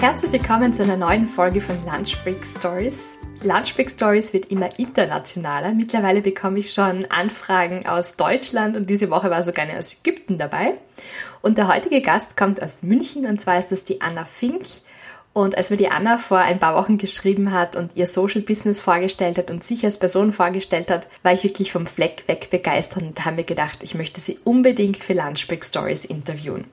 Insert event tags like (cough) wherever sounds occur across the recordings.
Herzlich willkommen zu einer neuen Folge von Lunch Break Stories. Lunch Break Stories wird immer internationaler. Mittlerweile bekomme ich schon Anfragen aus Deutschland und diese Woche war sogar eine aus Ägypten dabei. Und der heutige Gast kommt aus München und zwar ist das die Anna Fink. Und als mir die Anna vor ein paar Wochen geschrieben hat und ihr Social Business vorgestellt hat und sich als Person vorgestellt hat, war ich wirklich vom Fleck weg begeistert und habe mir gedacht, ich möchte sie unbedingt für Lunch Break Stories interviewen.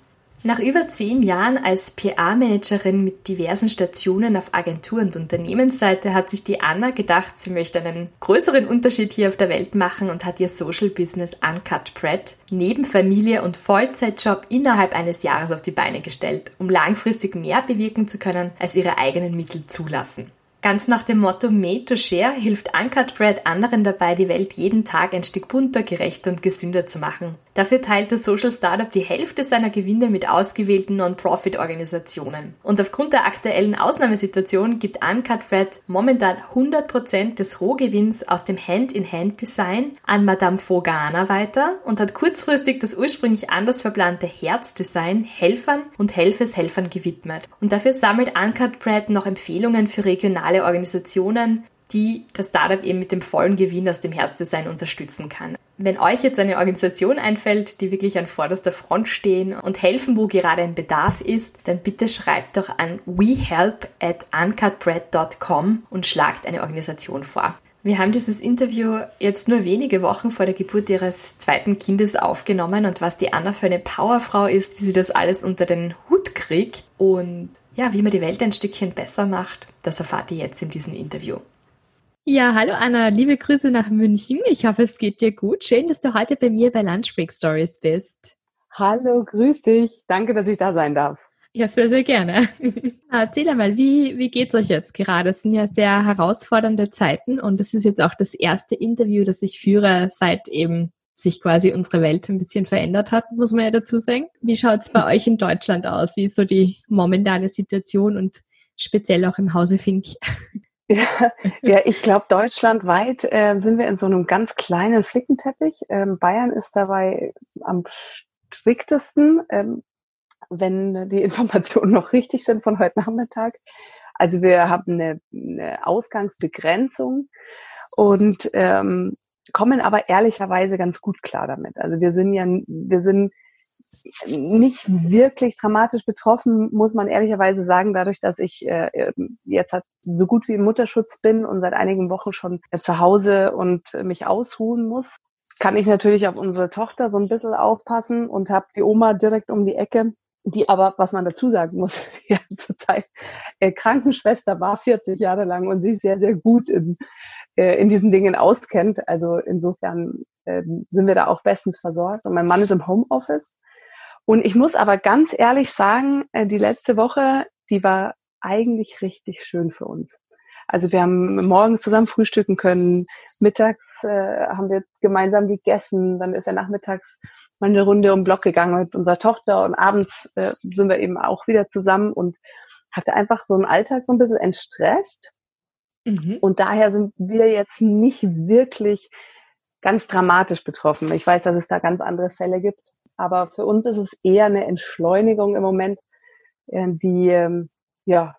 Nach über zehn Jahren als PA-Managerin mit diversen Stationen auf Agentur- und Unternehmensseite hat sich die Anna gedacht, sie möchte einen größeren Unterschied hier auf der Welt machen und hat ihr Social Business Uncut Bread neben Familie und Vollzeitjob innerhalb eines Jahres auf die Beine gestellt, um langfristig mehr bewirken zu können, als ihre eigenen Mittel zulassen. Ganz nach dem Motto Made to Share hilft Uncut Bread anderen dabei, die Welt jeden Tag ein Stück bunter, gerechter und gesünder zu machen. Dafür teilt das Social Startup die Hälfte seiner Gewinne mit ausgewählten Non-Profit-Organisationen. Und aufgrund der aktuellen Ausnahmesituation gibt Uncut Bread momentan 100% des Rohgewinns aus dem Hand-in-Hand-Design an Madame Fogana weiter und hat kurzfristig das ursprünglich anders verplante Herzdesign Helfern und Helfeshelfern gewidmet. Und dafür sammelt Uncut Bread noch Empfehlungen für regionale Organisationen, die das Startup eben mit dem vollen Gewinn aus dem Herzdesign unterstützen kann. Wenn euch jetzt eine Organisation einfällt, die wirklich an vorderster Front stehen und helfen, wo gerade ein Bedarf ist, dann bitte schreibt doch an wehelp at uncutbread.com und schlagt eine Organisation vor. Wir haben dieses Interview jetzt nur wenige Wochen vor der Geburt ihres zweiten Kindes aufgenommen und was die Anna für eine Powerfrau ist, wie sie das alles unter den Hut kriegt und ja, wie man die Welt ein Stückchen besser macht, das erfahrt ihr jetzt in diesem Interview. Ja, hallo Anna, liebe Grüße nach München. Ich hoffe, es geht dir gut. Schön, dass du heute bei mir bei Lunch Break Stories bist. Hallo, grüß dich. Danke, dass ich da sein darf. Ja, sehr, sehr gerne. (laughs) Erzähl einmal, wie, wie geht's euch jetzt gerade? Es sind ja sehr herausfordernde Zeiten und es ist jetzt auch das erste Interview, das ich führe, seit eben sich quasi unsere Welt ein bisschen verändert hat, muss man ja dazu sagen. Wie schaut's bei euch in Deutschland aus? Wie ist so die momentane Situation und speziell auch im Hause Fink? (laughs) Ja, ja ich glaube, deutschlandweit äh, sind wir in so einem ganz kleinen Flickenteppich. Ähm, Bayern ist dabei am striktesten, ähm, wenn die Informationen (laughs) noch richtig sind von heute Nachmittag. Also wir haben eine, eine Ausgangsbegrenzung und ähm, kommen aber ehrlicherweise ganz gut klar damit. Also wir sind ja, wir sind nicht wirklich dramatisch betroffen, muss man ehrlicherweise sagen, dadurch, dass ich äh, jetzt halt so gut wie im Mutterschutz bin und seit einigen Wochen schon äh, zu Hause und äh, mich ausruhen muss, kann ich natürlich auf unsere Tochter so ein bisschen aufpassen und habe die Oma direkt um die Ecke, die aber, was man dazu sagen muss, (laughs) ja, zurzeit äh, Krankenschwester war 40 Jahre lang und sich sehr, sehr gut in, äh, in diesen Dingen auskennt. Also insofern äh, sind wir da auch bestens versorgt. Und mein Mann ist im Homeoffice und ich muss aber ganz ehrlich sagen, äh, die letzte Woche, die war eigentlich richtig schön für uns. Also wir haben morgens zusammen frühstücken können, mittags äh, haben wir gemeinsam gegessen, dann ist er nachmittags mal eine Runde um den Block gegangen mit unserer Tochter und abends äh, sind wir eben auch wieder zusammen und hatte einfach so einen Alltag so ein bisschen entstresst. Mhm. Und daher sind wir jetzt nicht wirklich ganz dramatisch betroffen. Ich weiß, dass es da ganz andere Fälle gibt. Aber für uns ist es eher eine Entschleunigung im Moment, äh, die, ähm, ja,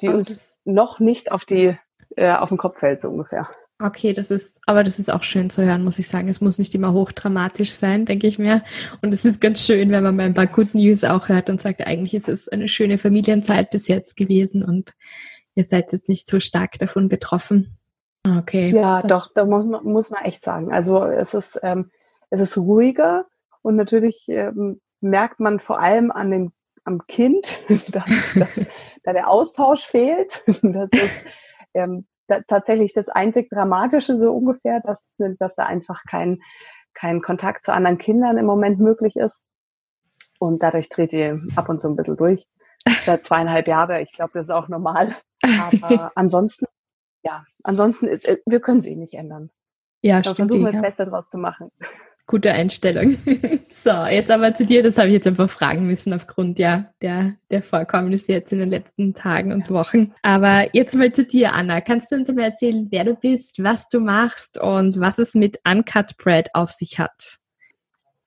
die uns noch nicht auf die, äh, auf den Kopf fällt, so ungefähr. Okay, das ist, aber das ist auch schön zu hören, muss ich sagen. Es muss nicht immer hochdramatisch sein, denke ich mir. Und es ist ganz schön, wenn man mal ein paar Good News auch hört und sagt, eigentlich ist es eine schöne Familienzeit bis jetzt gewesen und ihr seid jetzt nicht so stark davon betroffen. Okay. Ja, doch, da muss man, muss man echt sagen. Also es ist, ähm, es ist ruhiger Und natürlich ähm, merkt man vor allem an den, am Kind, (laughs) dass, dass da der Austausch fehlt. (laughs) Das ist ähm, da, tatsächlich das einzig Dramatische so ungefähr, dass, dass da einfach kein, kein Kontakt zu anderen Kindern im Moment möglich ist. Und dadurch dreht ihr ab und zu ein bisschen durch. Seit (laughs) zweieinhalb Jahre, ich glaube, das ist auch normal. Aber ansonsten, ja, ansonsten, ist, äh, wir können sie nicht ändern. Ja, da stimmt. Versuchen wir das Beste draus zu machen. Gute Einstellung. (laughs) so, jetzt aber zu dir, das habe ich jetzt einfach fragen müssen aufgrund ja der, der Vorkommnisse jetzt in den letzten Tagen und Wochen. Aber jetzt mal zu dir, Anna. Kannst du uns mal erzählen, wer du bist, was du machst und was es mit Uncut Bread auf sich hat?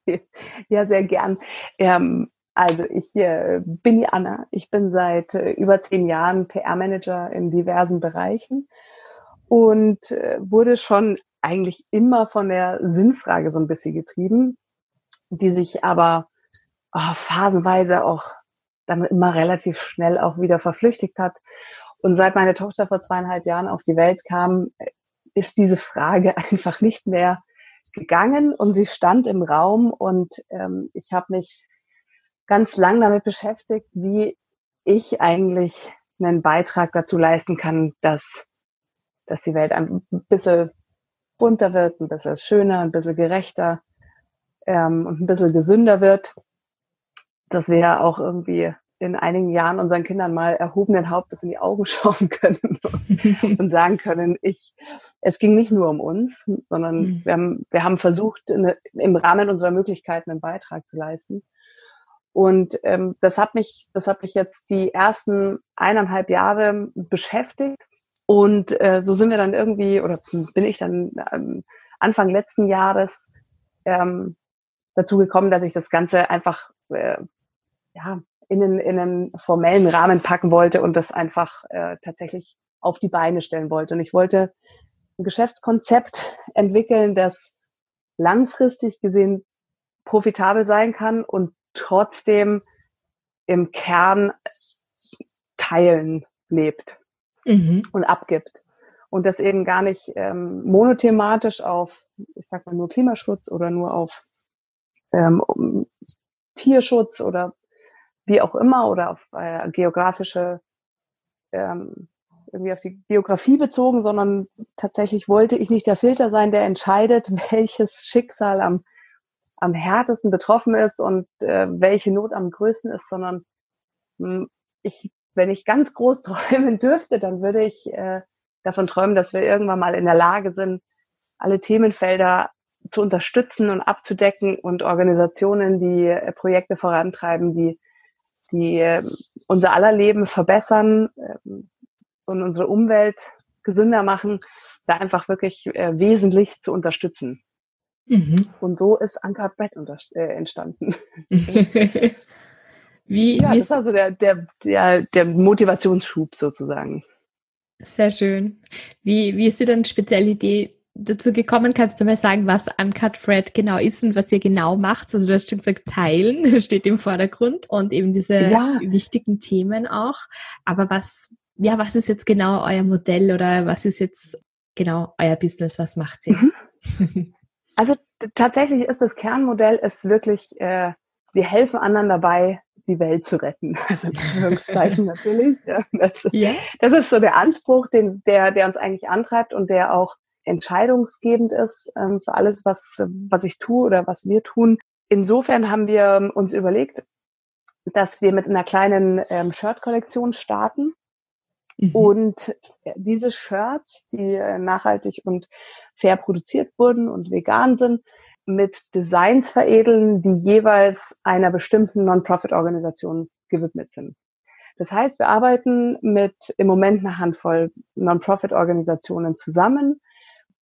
(laughs) Ja, sehr gern. Ähm, also ich äh, bin die Anna. Ich bin seit äh, über zehn Jahren PR-Manager in diversen Bereichen und äh, wurde schon eigentlich immer von der Sinnfrage so ein bisschen getrieben, die sich aber oh, phasenweise auch dann immer relativ schnell auch wieder verflüchtigt hat. Und seit meine Tochter vor zweieinhalb Jahren auf die Welt kam, ist diese Frage (laughs) einfach nicht mehr gegangen und sie stand im Raum und ähm, ich habe mich ganz lang damit beschäftigt, wie ich eigentlich einen Beitrag dazu leisten kann, dass, dass die Welt ein bisschen bunter wird, ein bisschen schöner, ein bisschen gerechter ähm, und ein bisschen gesünder wird, dass wir ja auch irgendwie in einigen Jahren unseren Kindern mal erhobenen Hauptes in die Augen (laughs) schauen können (laughs) und sagen können, ich, es ging nicht nur um uns, sondern mhm. wir, haben, wir haben versucht, in, im Rahmen unserer Möglichkeiten einen Beitrag zu leisten. Und ähm, das hat mich, das hat mich jetzt die ersten eineinhalb Jahre beschäftigt und äh, so sind wir dann irgendwie, oder bin ich dann ähm, Anfang letzten Jahres ähm, dazu gekommen, dass ich das Ganze einfach äh, ja, in, einen, in einen formellen Rahmen packen wollte und das einfach äh, tatsächlich auf die Beine stellen wollte. Und ich wollte ein Geschäftskonzept entwickeln, das langfristig gesehen profitabel sein kann und trotzdem im Kern teilen lebt mhm. und abgibt. Und das eben gar nicht ähm, monothematisch auf, ich sag mal, nur Klimaschutz oder nur auf ähm, um Tierschutz oder wie auch immer oder auf äh, geografische, ähm, irgendwie auf die Geografie bezogen, sondern tatsächlich wollte ich nicht der Filter sein, der entscheidet, (laughs) welches Schicksal am, am härtesten betroffen ist und äh, welche Not am größten ist, sondern mh, hm, ich wenn ich ganz groß (laughs) träumen dürfte, dann würde ich äh, davon träumen, dass wir irgendwann mal in der Lage sind, alle Themenfelder zu unterstützen und abzudecken und Organisationen, die äh, Projekte vorantreiben, die, die äh, unser aller Leben verbessern äh, und unsere Umwelt gesünder machen, da einfach wirklich äh, wesentlich zu unterstützen. Mhm. Und so ist Anker Brett äh, entstanden. (laughs) (laughs) Wie, ja, wie das war so der, der, der, der Motivationsschub sozusagen. Sehr schön. Wie, wie ist dir denn spezielle Idee dazu gekommen? Kannst du mal sagen, was Uncut Thread genau ist und was ihr genau macht? Also du hast schon gesagt, Teilen (laughs) steht im Vordergrund und eben diese ja. wichtigen Themen auch. Aber was, ja, was ist jetzt genau euer Modell oder was ist jetzt genau euer Business? Was macht ihr? Mhm. (laughs) Also tatsächlich ist das Kernmodell ist wirklich, äh, wir helfen anderen dabei, die Welt zu retten. (laughs) Also in Anführungszeichen (laughs) natürlich. Ja, das, ja. das, ist so der Anspruch, den, der, der uns eigentlich antreibt und der auch entscheidungsgebend ist ähm, für alles, was, was ich tue oder was wir tun. Insofern haben wir uns überlegt, dass wir mit einer kleinen ähm, Shirt-Kollektion starten. Mhm. Und diese Shirts, die äh, nachhaltig und fair produziert wurden und vegan sind, mit Designs veredeln, die jeweils einer bestimmten Non-Profit-Organisation gewidmet sind. Das heißt, wir arbeiten mit im Moment eine Handvoll Non-Profit-Organisationen zusammen.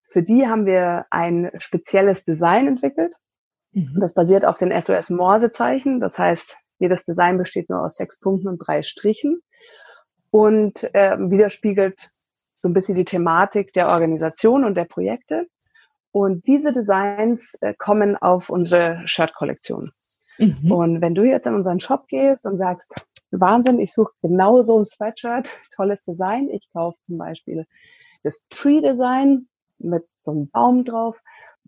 Für die haben wir ein spezielles Design entwickelt. Mhm. Das basiert auf den SOS-Morse-Zeichen. Das heißt, jedes Design besteht nur aus sechs Punkten und drei Strichen und äh, widerspiegelt so ein bisschen die Thematik der Organisation und der Projekte. Und diese Designs äh, kommen auf unsere Shirt-Kollektion. Mhm. Und wenn du jetzt in unseren Shop gehst und sagst, Wahnsinn, ich suche genau so ein Sweatshirt, (laughs) tolles Design. Ich kaufe zum Beispiel das Tree-Design mit so einem Baum drauf.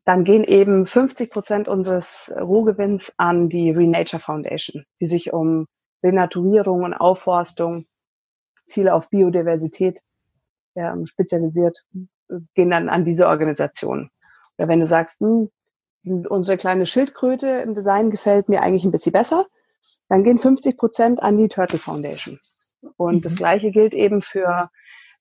dann gehen eben 50 Prozent unseres Rohgewinns an die Renature Foundation, die sich um Renaturierung und Aufforstung, Ziele auf Biodiversität ja, spezialisiert, gehen dann an diese Organisation. Oder wenn du sagst, hm, unsere kleine Schildkröte im Design gefällt mir eigentlich ein bisschen besser, dann gehen 50 Prozent an die Turtle Foundation. Und mhm. das Gleiche gilt eben für,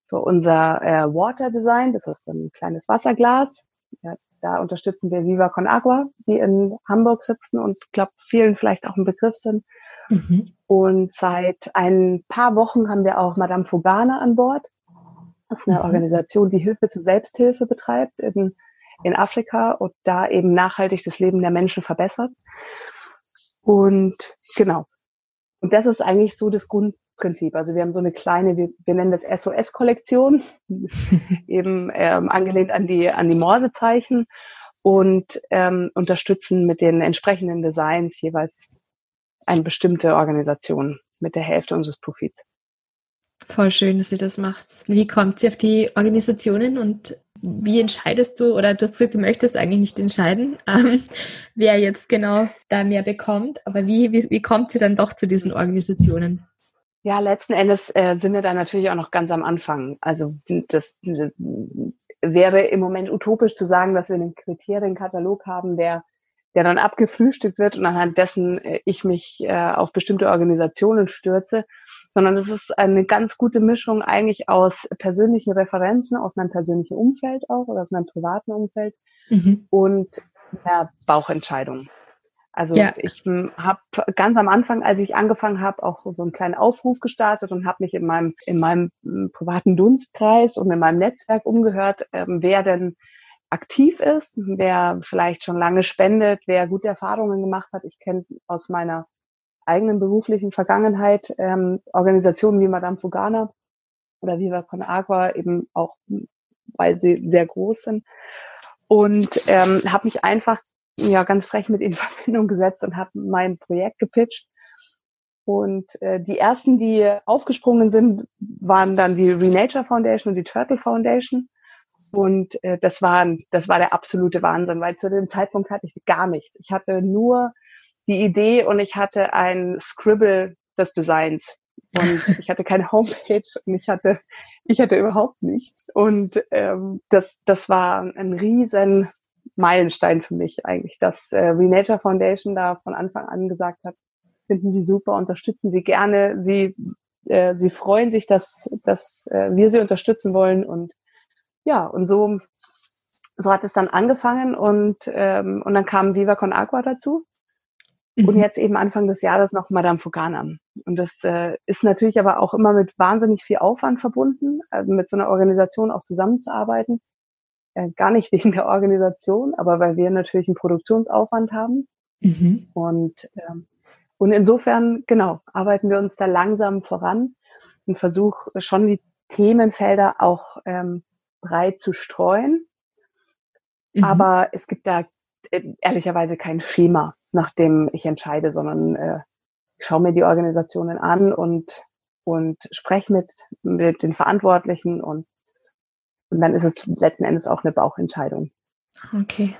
für unser äh, Water Design. Das ist ein kleines Wasserglas. Ja, da unterstützen wir Viva Con Agua, die in Hamburg sitzen und glaube, vielen vielleicht auch ein Begriff sind. Mhm. Und seit ein paar Wochen haben wir auch Madame Fogana an Bord. Das ist eine mhm. Organisation, die Hilfe zur Selbsthilfe betreibt in, in Afrika und da eben nachhaltig das Leben der Menschen verbessert. Und genau. Und das ist eigentlich so das Grundprinzip. Also wir haben so eine kleine, wir, wir nennen das SOS-Kollektion, (laughs) eben ähm, angelehnt an die, an die Morsezeichen und ähm, unterstützen mit den entsprechenden Designs jeweils eine bestimmte Organisation mit der Hälfte unseres Profits. Voll schön, dass ihr das macht. Wie kommt sie auf die Organisationen und wie entscheidest du, oder du hast gesagt, du möchtest eigentlich nicht entscheiden, (laughs) ähm, wer jetzt genau da mehr bekommt, aber wie, wie, wie kommt sie dann doch zu diesen Organisationen? Ja, letzten Endes äh, sind wir da natürlich auch noch ganz am Anfang. Also das, das wäre im Moment utopisch zu sagen, dass wir einen Kriterienkatalog haben, der, der dann abgefrühstückt wird und anhand dessen äh, ich mich äh, auf bestimmte Organisationen stürze sondern es ist eine ganz gute Mischung eigentlich aus persönlichen Referenzen, aus meinem persönlichen Umfeld auch oder aus meinem privaten Umfeld mhm. und einer Bauchentscheidung. Also ja. ich habe ganz am Anfang, als ich angefangen habe, auch so einen kleinen Aufruf gestartet und habe mich in meinem in meinem privaten Dunstkreis und in meinem Netzwerk umgehört, ähm, wer denn aktiv ist, wer vielleicht schon lange spendet, wer gute Erfahrungen gemacht hat. Ich kenne aus meiner eigenen beruflichen Vergangenheit ähm, Organisationen wie Madame Fugana oder Viva Con Agua eben auch, weil sie sehr groß sind. Und ähm, habe mich einfach ja ganz frech mit ihnen in (laughs) Verbindung gesetzt und habe mein Projekt gepitcht. Und äh, die ersten, die aufgesprungen sind, waren dann die Renature Foundation und die Turtle Foundation. Und äh, das war das war der absolute Wahnsinn, weil zu dem Zeitpunkt hatte ich gar nichts. Ich hatte nur die Idee und ich hatte ein Scribble des Designs. Und (laughs) ich hatte keine Homepage und ich hatte, ich hatte überhaupt nichts. Und ähm, das, das war ein riesen Meilenstein für mich eigentlich, dass äh, Renature Foundation da von Anfang an gesagt hat, finden Sie super, unterstützen Sie gerne, Sie, äh, Sie freuen sich, dass, dass äh, wir Sie unterstützen wollen. Und ja, und so, so hat es dann angefangen und, ähm, und dann kam Viva Con Agua dazu. Mhm. Und jetzt eben Anfang des Jahres noch Madame Fugana. Und das äh, ist natürlich aber auch immer mit wahnsinnig viel Aufwand verbunden, also mit so einer Organisation auch zusammenzuarbeiten. Äh, gar nicht (laughs) wegen der Organisation, aber weil wir natürlich einen Produktionsaufwand haben. Mhm. Und, ähm, und insofern, genau, arbeiten wir uns da langsam voran und versuchen schon die Themenfelder auch ähm, breit zu streuen. Mhm. Aber es gibt da äh, ehrlicherweise kein Schema nach dem ich entscheide, sondern äh, ich schaue mir die Organisationen an und, und spreche mit, mit den Verantwortlichen und, und dann ist es letzten Endes auch eine Bauchentscheidung. Okay.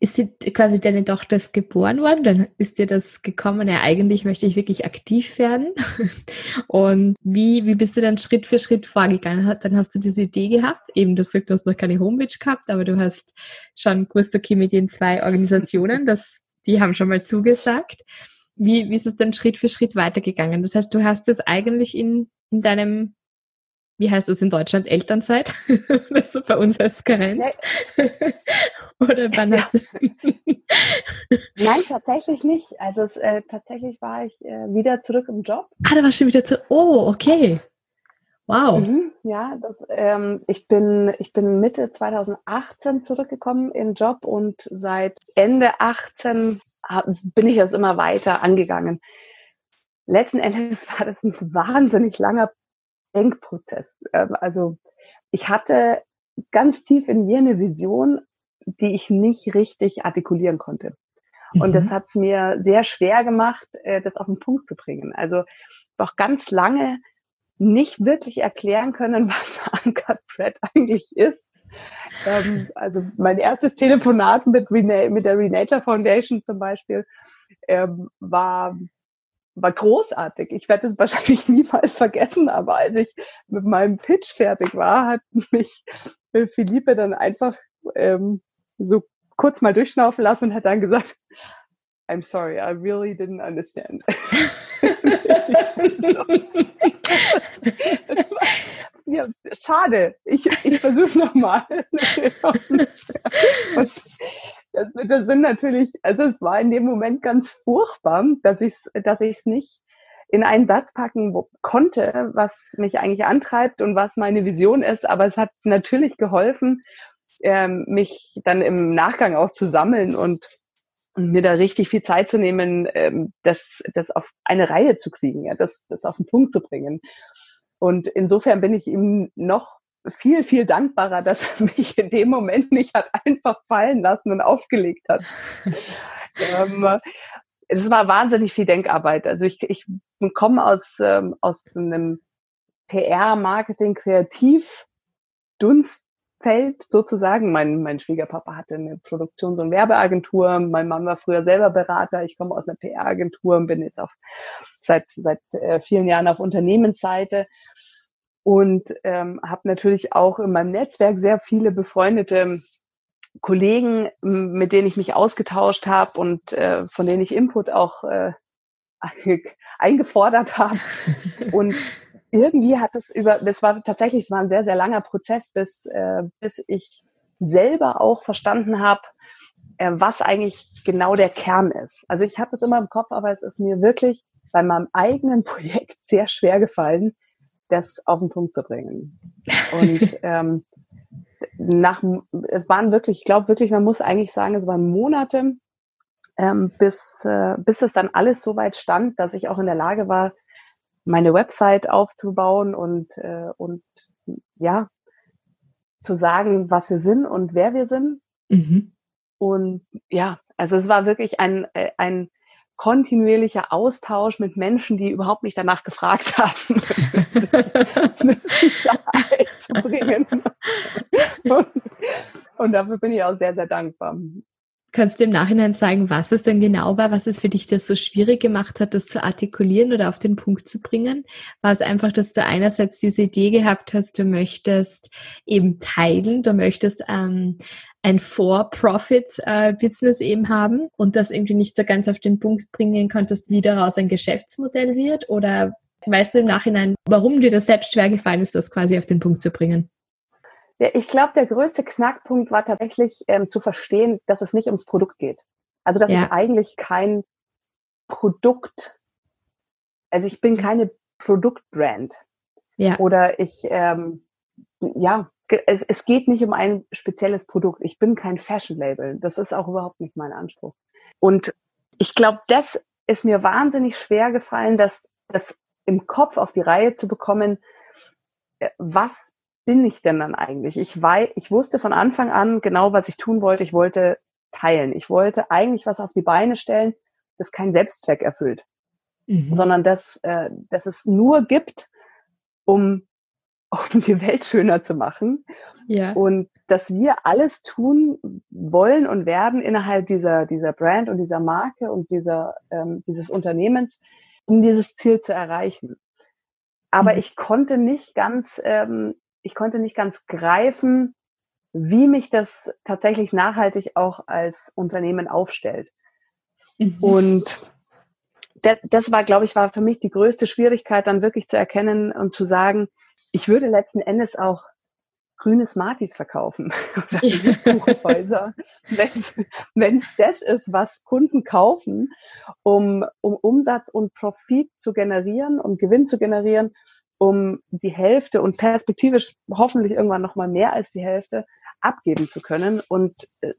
Ist die, quasi deine Tochter geboren worden? Dann ist dir das gekommen, ja, eigentlich möchte ich wirklich aktiv werden. (laughs) Und wie, wie bist du dann Schritt für Schritt vorgegangen? Dann hast du diese Idee gehabt, eben du du hast noch keine Homepage gehabt, aber du hast schon gewusst, okay, mit den zwei Organisationen, das, die haben schon mal zugesagt. Wie, wie ist es denn Schritt für Schritt weitergegangen? Das heißt, du hast es eigentlich in, in deinem, wie heißt das in Deutschland, Elternzeit? (laughs) also bei uns heißt es Karenz. (laughs) Oder wann ja. (laughs) Nein, tatsächlich nicht. Also es, äh, tatsächlich war ich äh, wieder zurück im Job. Ah, da war schon wieder zu. Oh, okay. Wow. Mhm, ja, das, ähm, ich, bin, ich bin Mitte 2018 zurückgekommen in Job und seit Ende 18 bin ich das immer weiter angegangen. Letzten Endes (laughs) war das ein wahnsinnig langer Denkprozess. Ähm, also ich hatte ganz tief in mir eine Vision, die ich nicht richtig artikulieren konnte. Und mhm. das hat es mir sehr schwer gemacht, äh, das auf den Punkt zu bringen. Also doch ganz lange nicht wirklich erklären können, (laughs) was Uncut Bread eigentlich ist. ähm, also mein erstes Telefonat mit, Rena mit der Renature Foundation zum Beispiel ähm, war war großartig. Ich werde es wahrscheinlich (laughs) niemals vergessen, aber als ich mit meinem Pitch fertig war, hat mich Philippe dann einfach ähm, so kurz mal durchschnaufen lassen und hat dann gesagt, I'm sorry, I really didn't understand. (laughs) (laughs) ja, schade. Ich, ich versuche nochmal. (laughs) das, das sind natürlich, also es war in dem Moment ganz furchtbar, dass ich es dass ich's nicht in einen Satz packen konnte, was mich eigentlich antreibt und was meine Vision ist. Aber es hat natürlich geholfen, ähm, mich dann im Nachgang auch zu sammeln und, und mir da richtig viel Zeit zu nehmen, ähm, das, das auf eine Reihe zu kriegen, ja, das, das auf den Punkt zu bringen. Und insofern bin ich ihm noch viel, viel dankbarer, dass er (laughs) mich in dem Moment nicht hat einfach fallen lassen und aufgelegt hat. (laughs) ähm, es war wahnsinnig viel Denkarbeit. Also ich, ich komme aus, ähm, aus einem PR, Marketing, Kreativ, Dunstfeld sozusagen. Mein, mein Schwiegerpapa hatte eine Produktions- und Werbeagentur. Mein Mann war früher selber Berater. Ich komme aus einer PR-Agentur und bin jetzt auf, seit, seit äh, vielen Jahren auf Unternehmensseite und ähm, habe natürlich auch in meinem Netzwerk sehr viele befreundete Kollegen, mit denen ich mich ausgetauscht habe und äh, von denen ich Input auch äh, (laughs) eingefordert habe. (laughs) Und irgendwie hat es über, das war tatsächlich, es war ein sehr, sehr langer Prozess, bis, äh, bis ich selber auch verstanden habe, äh, was eigentlich genau der Kern ist. Also ich habe es immer im Kopf, aber es ist mir wirklich bei meinem eigenen (laughs) Projekt sehr schwer gefallen, das auf den Punkt zu bringen. Und (laughs) ähm, nach, es waren wirklich, ich glaube wirklich, man muss eigentlich sagen, es waren Monate, ähm, bis, äh, bis es dann alles so weit stand, dass ich auch in der Lage war, meine Website aufzubauen und, äh, und ja, zu sagen, was wir sind und wer wir sind. Mhm. Und ja, also es war wirklich ein, äh, ein kontinuierlicher Austausch mit Menschen, die überhaupt nicht danach gefragt haben, (laughs) eine Sicherheit zu bringen. (laughs) Und, und dafür bin ich auch sehr, sehr dankbar. Kannst du im Nachhinein sagen, was es denn genau war, was es für dich das so schwierig gemacht hat, das zu artikulieren oder auf den Punkt zu bringen? War es einfach, dass du einerseits diese Idee gehabt hast, du möchtest eben teilen, du möchtest ähm, ein For-Profit-Business äh, eben haben und das irgendwie nicht so ganz auf den Punkt bringen konntest, wie daraus ein Geschäftsmodell wird? Oder weißt du im Nachhinein, warum dir das selbst schwer gefallen ist, das quasi auf den Punkt zu bringen? Ja, ich glaube, der größte Knackpunkt war tatsächlich ähm, zu verstehen, dass es nicht ums Produkt geht. Also dass ja. ich eigentlich kein Produkt, also ich bin keine Produktbrand. Ja. Oder ich, ähm, ja, es, es geht nicht um ein spezielles Produkt. Ich bin kein Fashion-Label. Das ist auch überhaupt nicht mein Anspruch. Und ich glaube, das ist mir wahnsinnig schwer gefallen, das, das im Kopf auf die Reihe zu bekommen, äh, was bin ich denn dann eigentlich? Ich, wei ich wusste von Anfang an genau, was ich tun wollte. Ich wollte teilen. Ich wollte eigentlich was auf die Beine stellen, das keinen Selbstzweck erfüllt, mhm. sondern das, äh, dass es nur gibt, um, (laughs) um die Welt schöner zu machen. Ja. Und dass wir alles tun wollen und werden innerhalb dieser, dieser Brand und dieser Marke und dieser, ähm, dieses Unternehmens, um dieses Ziel zu erreichen. Aber mhm. ich konnte nicht ganz ähm, ich konnte nicht ganz greifen, wie mich das tatsächlich nachhaltig auch als Unternehmen aufstellt. Mhm. Und das, das war, glaube ich, war für mich die größte Schwierigkeit, dann wirklich zu erkennen und zu sagen, ich würde letzten Endes auch grüne Smarties verkaufen (laughs) oder Buchhäuser, (laughs) wenn es das ist, was Kunden kaufen, um, um Umsatz und Profit zu generieren, um Gewinn zu generieren um die Hälfte und perspektivisch hoffentlich irgendwann noch mal mehr als die Hälfte abgeben zu können und äh,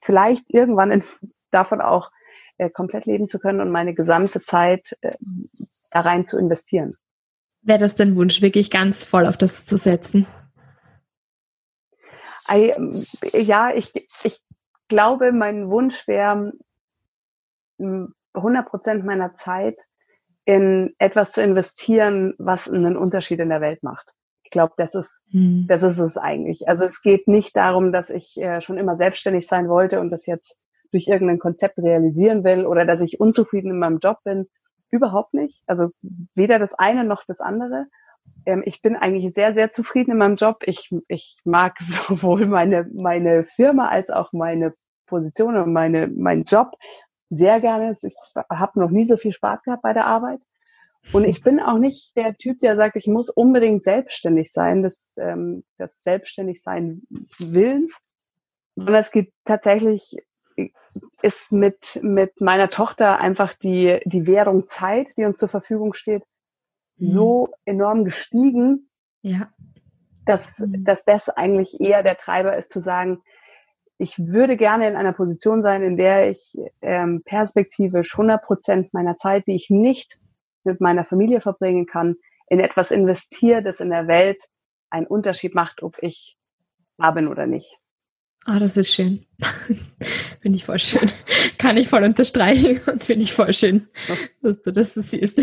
vielleicht irgendwann in, davon auch äh, komplett leben zu können und meine gesamte Zeit äh, da rein zu investieren. Wäre das dein Wunsch, wirklich ganz voll auf das zu setzen? I, ja, ich, ich glaube, mein Wunsch wäre, 100 Prozent meiner Zeit in etwas zu investieren, was einen Unterschied in der Welt macht. glaube, das ist, hm. das ist es eigentlich. Also es geht nicht darum, dass ich äh, schon immer selbstständig sein wollte und das jetzt durch irgendein Konzept realisieren will oder dass ich unzufrieden in meinem Job bin. Überhaupt nicht. Also weder das eine noch das andere. Ähm, ich bin eigentlich sehr, sehr zufrieden in meinem Job. Ich, ich mag (laughs) sowohl meine, meine Firma als auch meine Position und meine, meinen Job sehr gerne. Ich habe noch nie so viel Spaß gehabt bei der Arbeit. Und ich bin auch nicht der Typ, der sagt, ich muss unbedingt selbstständig sein, das, ähm, das Selbstständigsein Willens, sondern es gibt tatsächlich, ist mit, mit meiner Tochter einfach die, die Währung Zeit, die uns zur Verfügung steht, mhm. so enorm gestiegen, ja. dass, dass das eigentlich eher der Treiber ist, zu sagen, ich würde gerne in einer Position sein, in der ich ähm, perspektivisch 100 Prozent meiner Zeit, die ich nicht mit meiner Familie verbringen kann, in etwas investiere, das in der Welt einen Unterschied macht, ob ich da bin oder nicht. Ah, das ist schön. (laughs) finde ich voll schön. Kann ich voll unterstreichen und finde ich voll schön, dass du das so siehst.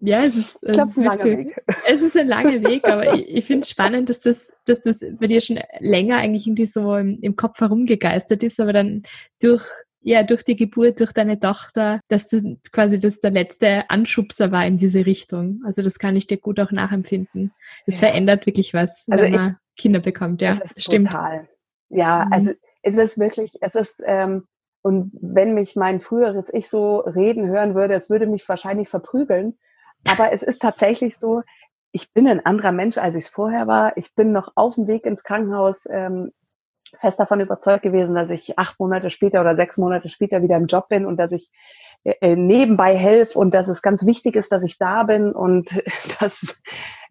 Ja, es ist, es, ist ein langer Weg. es ist ein langer Weg, aber ich, ich finde es spannend, dass das, dass das bei dir schon länger eigentlich irgendwie so im, im Kopf herumgegeistert ist, aber dann durch ja, durch die Geburt, durch deine Tochter, dass das quasi das der letzte Anschubser war in diese Richtung. Also das kann ich dir gut auch nachempfinden. Es ja. verändert wirklich was, also wenn man ich, Kinder bekommt, ja. Das stimmt. Total. Ja, mhm. also es ist wirklich, es ist, ähm, und wenn mich mein früheres Ich so reden hören würde, es würde mich wahrscheinlich verprügeln. Aber es ist tatsächlich so, ich bin ein anderer Mensch, als ich es vorher war. Ich bin noch auf dem Weg ins Krankenhaus ähm, fest davon überzeugt gewesen, dass ich acht Monate später oder sechs Monate später wieder im Job bin und dass ich äh, äh nebenbei helfe und dass es ganz wichtig ist, dass ich da bin und (laughs) dass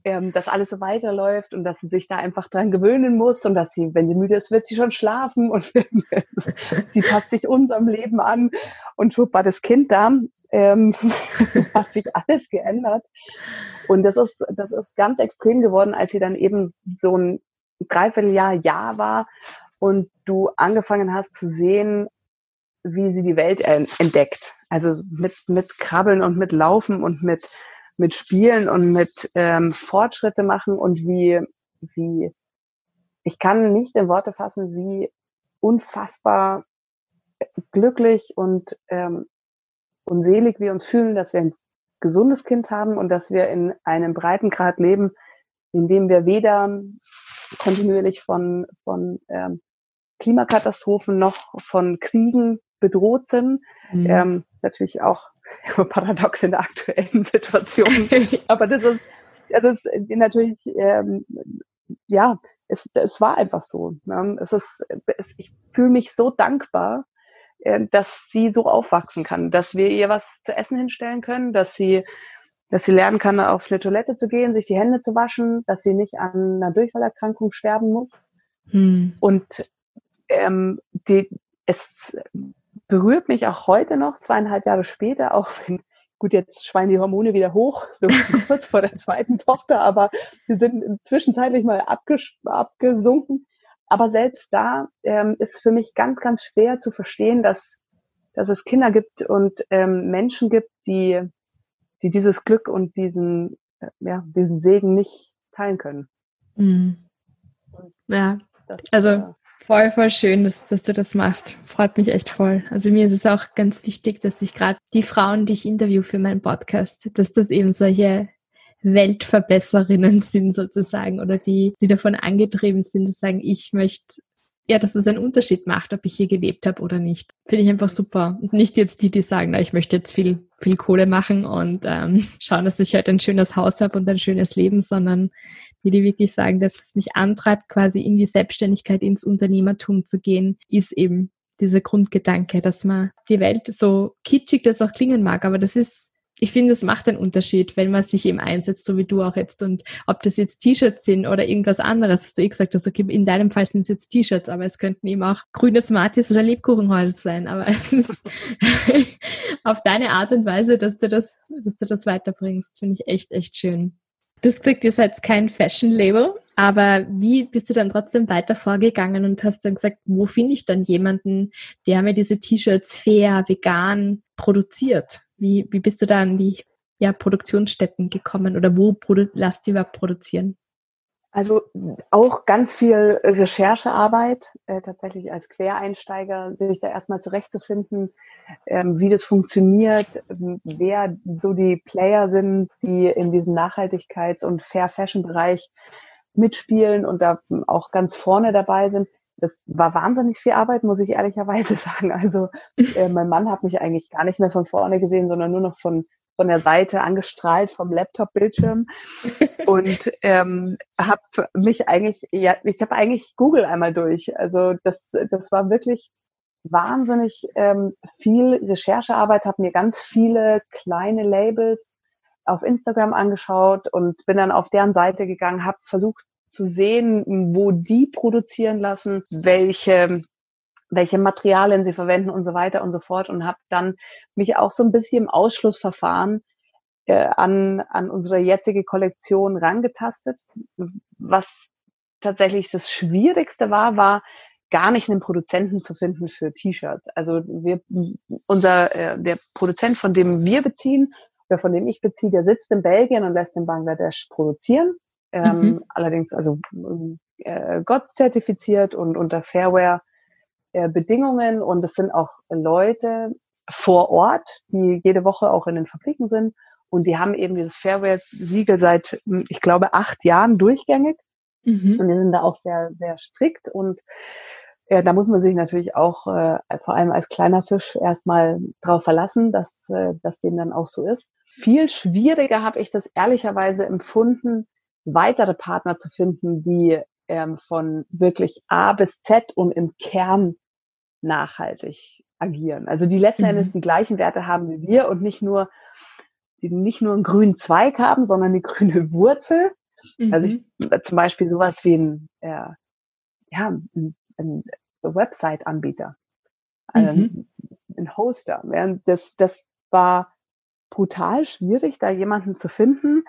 ähm, dass alles so weiterläuft und dass sie sich da einfach dran gewöhnen muss und dass sie, wenn sie müde ist, wird sie schon schlafen und (laughs) sie passt sich unserem Leben an und schwupp war das Kind da, ähm, (laughs) hat sich alles geändert und das ist, das ist ganz extrem geworden, als sie dann eben so ein Dreivierteljahr, Jahr war und du angefangen hast zu sehen, wie sie die Welt entdeckt. Also mit, mit Krabbeln und mit Laufen und mit, mit Spielen und mit ähm, Fortschritte machen und wie, wie, ich kann nicht in Worte fassen, wie unfassbar glücklich und, ähm, und selig wir uns fühlen, dass wir ein gesundes Kind haben und dass wir in einem Breitengrad leben, in dem wir weder kontinuierlich von, von ähm, Klimakatastrophen noch von Kriegen bedroht sind. Mhm. Ähm, natürlich auch (laughs) paradox in der aktuellen Situation. (laughs) Aber das ist, das ist natürlich, ähm, ja, es, es war einfach so. Ne? Es ist, es, ich fühle mich so dankbar, äh, dass sie so aufwachsen kann, dass wir ihr was zu essen hinstellen können, dass sie dass sie lernen kann, auf eine Toilette zu gehen, sich die Hände zu waschen, dass sie nicht an einer Durchfallerkrankung sterben muss. Hm. Und ähm, die, es berührt mich auch heute noch, zweieinhalb Jahre später, auch wenn, gut, jetzt schweinen die Hormone wieder hoch, so (laughs) kurz vor der zweiten Tochter, aber wir sind zwischenzeitlich mal abges abgesunken. Aber selbst da ähm, ist für mich ganz, ganz schwer zu verstehen, dass, dass es Kinder gibt und ähm, Menschen gibt, die die dieses Glück und diesen, äh, ja, diesen Segen nicht teilen können. Mhm. Ja, das, also voll, voll schön, dass, dass du das machst. Freut mich echt voll. Also mir ist es auch ganz wichtig, dass ich gerade die Frauen, die ich interview für meinen Podcast, dass das eben solche Weltverbesserinnen (laughs) sind sozusagen oder die, die davon angetrieben sind zu sagen, ich möchte ja, dass es einen Unterschied macht, ob ich hier gelebt habe oder nicht. Finde ich einfach super. Und nicht jetzt die, die sagen, na, ich möchte jetzt viel, viel Kohle machen und ähm, schauen, dass ich halt ein schönes Haus habe und ein schönes Leben, sondern die, die wirklich sagen, das, was mich antreibt, quasi in die Selbstständigkeit, ins Unternehmertum zu gehen, ist eben dieser Grundgedanke, dass man die Welt so kitschig das auch klingen mag, aber das ist ich finde, es macht einen Unterschied, wenn man sich eben einsetzt, so wie du auch jetzt. Und ob das jetzt T-Shirts sind oder irgendwas anderes, hast du eh gesagt hast, okay, in deinem Fall sind es jetzt T-Shirts, aber es könnten eben auch grüne Smarties oder Lebkuchenhäuser sein. Aber (laughs) es ist auf deine Art und Weise, dass du das, dass du das weiterbringst, finde ich echt, echt schön. Du hast gesagt, ihr seid kein Fashion-Label, aber wie bist du dann trotzdem weiter vorgegangen und hast dann gesagt, wo finde ich dann jemanden, der mir diese T-Shirts fair, vegan produziert? Wie, wie bist du da an die ja, Produktionsstätten gekommen oder wo lasst ihr überhaupt produzieren? Also auch ganz viel Recherchearbeit, äh, tatsächlich als Quereinsteiger, sich da erstmal zurechtzufinden, ähm, wie das funktioniert, ähm, wer so die Player sind, die in diesem Nachhaltigkeits- und Fair Fashion-Bereich mitspielen und da auch ganz vorne dabei sind. Das war wahnsinnig viel Arbeit, muss ich ehrlicherweise (laughs) sagen. Also äh, mein Mann hat mich eigentlich gar nicht mehr von vorne gesehen, sondern nur noch von von der Seite angestrahlt vom Laptop-Bildschirm und ähm, habe mich eigentlich, ja, ich habe eigentlich Google einmal durch. Also das, das war wirklich wahnsinnig ähm, viel Recherchearbeit, habe mir ganz viele kleine Labels auf Instagram angeschaut und bin dann auf deren Seite gegangen, habe versucht zu sehen, wo die produzieren lassen, welche welche Materialien sie verwenden und so weiter und so fort und habe dann mich auch so ein bisschen im Ausschlussverfahren äh, an, an unsere jetzige Kollektion rangetastet. Was tatsächlich das Schwierigste war, war gar nicht einen Produzenten zu finden für T-Shirts. Also wir, unser, äh, der Produzent, von dem wir beziehen oder von dem ich beziehe, der sitzt in Belgien und lässt in Bangladesch produzieren. Ähm, mhm. Allerdings also äh, Gott zertifiziert und unter Fairware Bedingungen und es sind auch Leute vor Ort, die jede Woche auch in den Fabriken sind und die haben eben dieses Fairware-Siegel seit, hm, ich glaube, acht Jahren durchgängig mhm. und die sind da auch sehr, sehr strikt und ja, da muss man sich natürlich auch äh, vor allem als kleiner Fisch erstmal drauf verlassen, dass, äh, dass dem dann auch so ist. Viel schwieriger habe ich das ehrlicherweise empfunden, weitere Partner zu finden, die ähm, von wirklich A bis Z und im Kern nachhaltig agieren. Also die letzten mhm. Endes die gleichen Werte haben wie wir und nicht nur, die nicht nur einen grünen Zweig haben, sondern eine (laughs) grüne Wurzel. Mhm. Also ich, mhm. zum Beispiel sowas wie ein, äh, ja, ein, ein Website-Anbieter, mhm. ein Hoster. Das, das war brutal schwierig, da jemanden zu finden,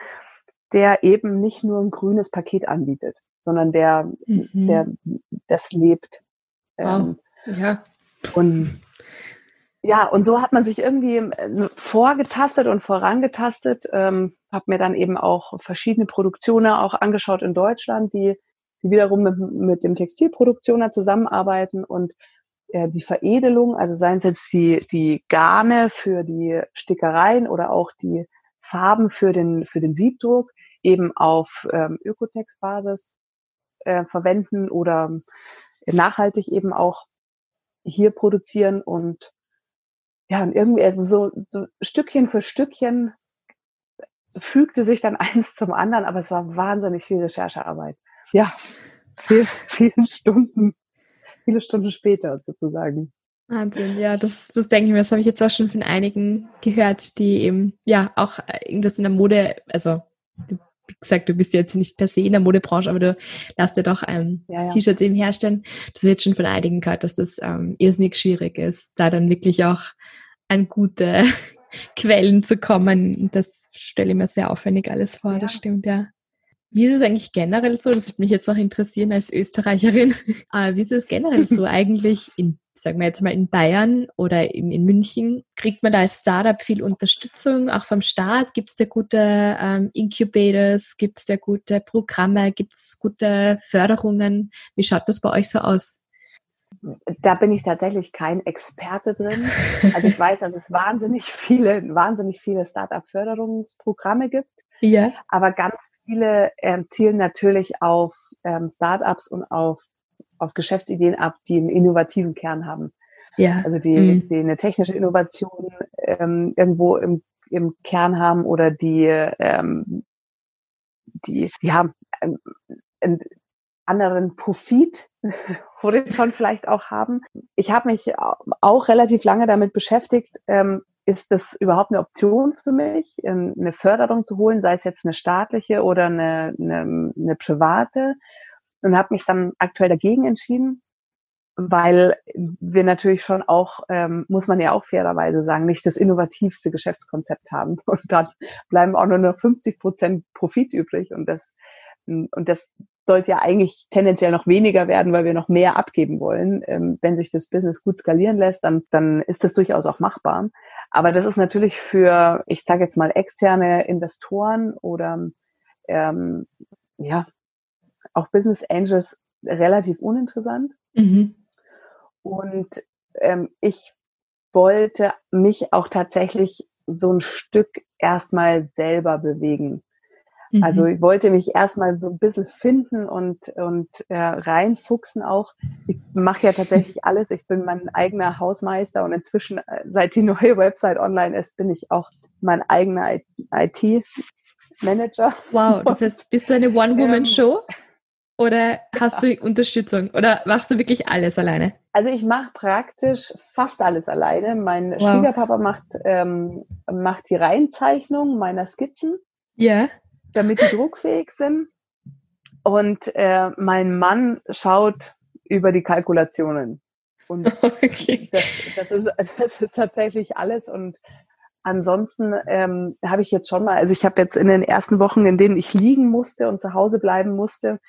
der eben nicht nur ein grünes Paket anbietet sondern der, mhm. der das lebt. Wow. Ähm, ja. Und ja, und so hat man sich irgendwie äh, vorgetastet und vorangetastet. Ähm, habe mir dann eben auch verschiedene Produktionen auch angeschaut in Deutschland, die, die wiederum mit, mit dem Textilproduktioner zusammenarbeiten und äh, die Veredelung, also seien es jetzt die, die Garne für die Stickereien oder auch die Farben für den, für den Siebdruck, eben auf ähm, Ökotex-Basis äh, verwenden oder nachhaltig eben auch hier produzieren und ja, und irgendwie also so, so Stückchen für Stückchen fügte sich dann (laughs) eins zum anderen, aber es war wahnsinnig viel Recherchearbeit. Ja, viel, (laughs) viele Stunden, viele Stunden später sozusagen. Wahnsinn, ja, das, das denke ich mir, das habe ich jetzt auch schon von einigen gehört, die eben, ja, auch irgendwas in der Mode, also gesagt, du bist jetzt nicht per se in der Modebranche, aber du lässt ja doch ähm, ja, ja. T-Shirts eben herstellen. Das wird schon von einigen gehört, dass das ähm, irrsinnig schwierig ist, da dann wirklich auch an gute (laughs) Quellen zu kommen. Das stelle ich mir sehr aufwendig alles vor, ja. das stimmt, ja. Wie ist es eigentlich generell so? Das würde mich jetzt noch interessieren als Österreicherin. Aber (laughs) wie ist es generell so (laughs) eigentlich in sagen wir jetzt mal in Bayern oder in, in München, kriegt man da als Startup viel Unterstützung, auch vom Staat? Gibt es da gute ähm, Incubators? Gibt es da gute Programme? Gibt es gute Förderungen? Wie schaut das bei euch so aus? Da bin ich tatsächlich kein Experte drin. Also ich weiß, dass es wahnsinnig viele, wahnsinnig viele Startup-Förderungsprogramme gibt. Ja. Aber ganz viele ähm, zielen natürlich auf ähm, Startups und auf auf Geschäftsideen ab, die einen innovativen Kern haben. Ja. Also die, mhm. die eine technische Innovation ähm, irgendwo im, im Kern haben oder die, ähm, die, die haben einen, einen anderen Profithorizont (laughs) vielleicht auch haben. Ich habe mich auch relativ lange damit beschäftigt, ähm, ist das überhaupt eine Option für mich, eine Förderung zu holen, sei es jetzt eine staatliche oder eine, eine, eine private? Und habe mich dann aktuell dagegen entschieden, weil wir natürlich schon auch, ähm, muss man ja auch fairerweise sagen, nicht das innovativste Geschäftskonzept haben. (laughs) Und dann bleiben auch nur noch 50 Prozent Profit übrig. Und das, und das sollte ja eigentlich tendenziell noch weniger werden, weil wir noch mehr abgeben wollen. Ähm, wenn sich das Business gut skalieren lässt, dann, dann ist das durchaus auch machbar. Aber das ist natürlich für, ich sage jetzt mal, externe Investoren oder ähm, ja, auch Business Angels relativ uninteressant. Mhm. Und ähm, ich wollte mich auch tatsächlich so ein Stück erstmal selber bewegen. Mhm. Also ich wollte mich erstmal so ein bisschen finden und, und äh, reinfuchsen auch. Ich mache ja tatsächlich (laughs) alles. Ich bin mein eigener Hausmeister und inzwischen, äh, seit die neue Website online ist, bin ich auch mein eigener IT-Manager. Wow, das (laughs) heißt, bist du eine One-Woman-Show? Ähm, oder hast du Unterstützung? Oder machst du wirklich alles alleine? Also ich mache praktisch fast alles alleine. Mein wow. Schwiegerpapa macht, ähm, macht die Reihenzeichnung meiner Skizzen. Ja. Yeah damit die druckfähig sind. Und äh, mein Mann schaut über die Kalkulationen. Und (laughs) okay. das, das, ist, das ist tatsächlich alles. Und ansonsten ähm, habe ich jetzt schon mal, also ich habe jetzt in den ersten Wochen, in denen ich liegen musste und zu Hause bleiben musste,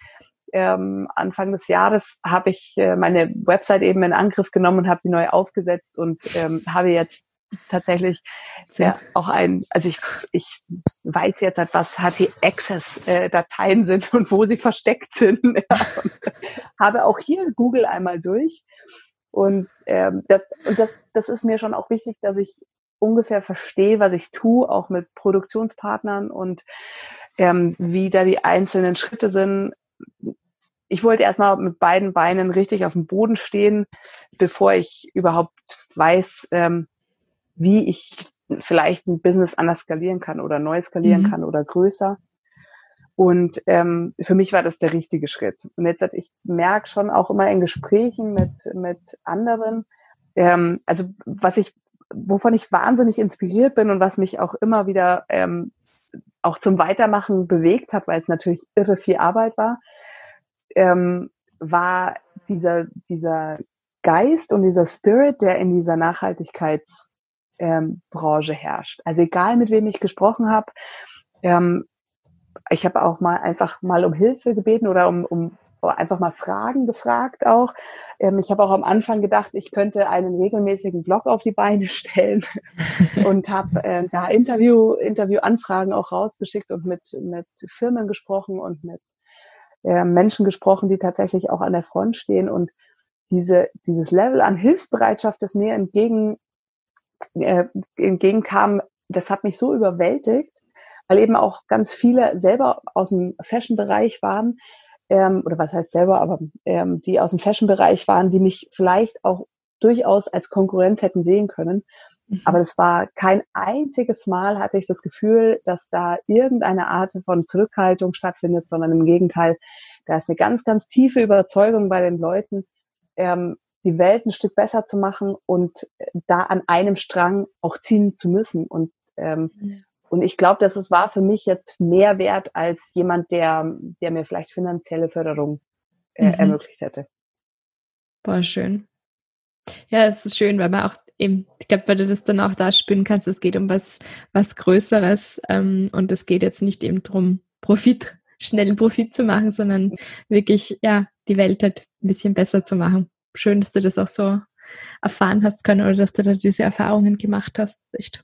ähm, Anfang des Jahres habe ich äh, meine Website eben in Angriff genommen und habe die neu aufgesetzt und ähm, habe jetzt tatsächlich sehr auch ein, also ich, ich weiß jetzt, was HT-Access-Dateien sind und wo sie versteckt sind. (laughs) Ja, habe auch hier Google einmal durch. Und, ähm, das, und das, das ist mir schon auch wichtig, dass ich ungefähr verstehe, was ich tue, auch mit Produktionspartnern und ähm, wie da die einzelnen Schritte sind. Ich wollte erstmal mit beiden Beinen richtig auf dem Boden stehen, bevor ich überhaupt weiß, ähm, wie ich vielleicht ein Business anders skalieren kann oder neu skalieren mhm. kann oder größer. Und ähm, für mich war das der richtige Schritt. Und jetzt, ich merke schon auch immer in Gesprächen mit, mit anderen, ähm, also was ich, wovon ich wahnsinnig inspiriert bin und was mich auch immer wieder ähm, auch zum Weitermachen bewegt hat, weil es natürlich irre viel Arbeit war, ähm, war dieser, dieser Geist und dieser Spirit, der in dieser Nachhaltigkeits ähm, herrscht. Also egal, mit wem ich gesprochen habe, ähm, ich habe auch mal einfach mal um Hilfe gebeten oder um, um einfach mal Fragen gefragt auch. Ähm, ich habe auch am Anfang gedacht, ich könnte einen regelmäßigen Blog auf die Beine stellen (laughs) und habe äh, da Interview, Interviewanfragen auch rausgeschickt und mit, mit Firmen gesprochen und mit äh, Menschen gesprochen, die tatsächlich auch an der Front stehen und diese, dieses Level an Hilfsbereitschaft, das mir entgegen äh, entgegenkam, das hat mich so überwältigt, weil eben auch ganz viele selber aus dem Fashion-Bereich waren, ähm, oder was heißt selber, aber ähm, die aus dem Fashion-Bereich waren, die mich vielleicht auch durchaus als Konkurrenz hätten sehen können. Mhm. Aber es war kein einziges Mal hatte ich das Gefühl, dass da irgendeine Art von Zurückhaltung stattfindet, sondern im Gegenteil, da ist eine ganz, ganz tiefe Überzeugung bei den Leuten, ähm, die Welt ein Stück besser zu machen und äh, da an einem Strang auch ziehen zu müssen. Und, ähm, mhm. und ich glaube, dass es war für mich jetzt mehr wert als jemand, der, der mir vielleicht finanzielle Förderung äh, mhm. ermöglicht hätte. Boah, schön. Ja, es ist schön, weil man auch eben, ich glaube, weil du das dann auch da spüren kannst, es geht um was, was Größeres ähm, und es geht jetzt nicht eben darum, Profit, schnellen Profit zu machen, sondern wirklich, ja, die Welt halt ein bisschen besser zu machen schön, dass du das auch so erfahren hast können oder dass du da diese Erfahrungen gemacht hast. Echt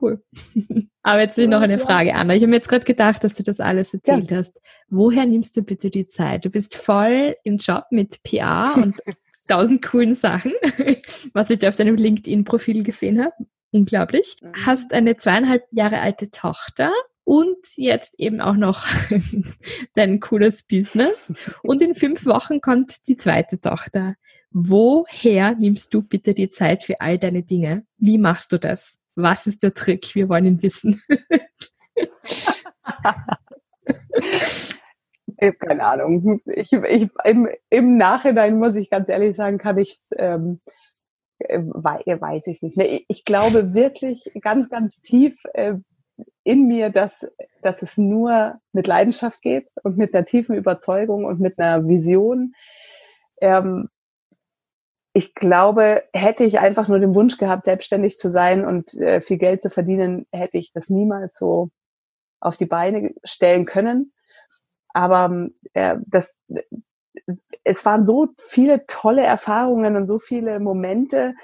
cool. (laughs) Aber jetzt will ich noch eine Frage, Anna. Ich habe mir jetzt gerade gedacht, dass du das alles erzählt ja. hast. Woher nimmst du bitte die Zeit? Du bist voll im Job mit PR und (laughs) tausend coolen Sachen, (laughs) was ich da auf deinem LinkedIn-Profil gesehen habe. Unglaublich. Mhm. Hast eine zweieinhalb Jahre alte Tochter und jetzt eben auch noch (laughs) dein cooles Business. Und in fünf Wochen kommt die zweite Tochter. Woher nimmst du bitte die Zeit für all deine Dinge? Wie machst du das? Was ist der Trick? Wir wollen ihn wissen. (laughs) Ich habe keine Ahnung. Ich, ich, im, Im Nachhinein muss ich ganz ehrlich sagen, kann ich es, ähm, äh, weiß ich nicht mehr. Ich glaube wirklich ganz, ganz tief äh, in mir, dass, dass es nur mit Leidenschaft geht und mit einer tiefen Überzeugung und mit einer Vision. Ähm, ich glaube, hätte ich einfach nur den Wunsch gehabt, selbstständig zu sein und äh, viel Geld zu verdienen, hätte ich das niemals so auf die Beine stellen können. Aber äh, das, es waren so viele tolle Erfahrungen und so viele Momente,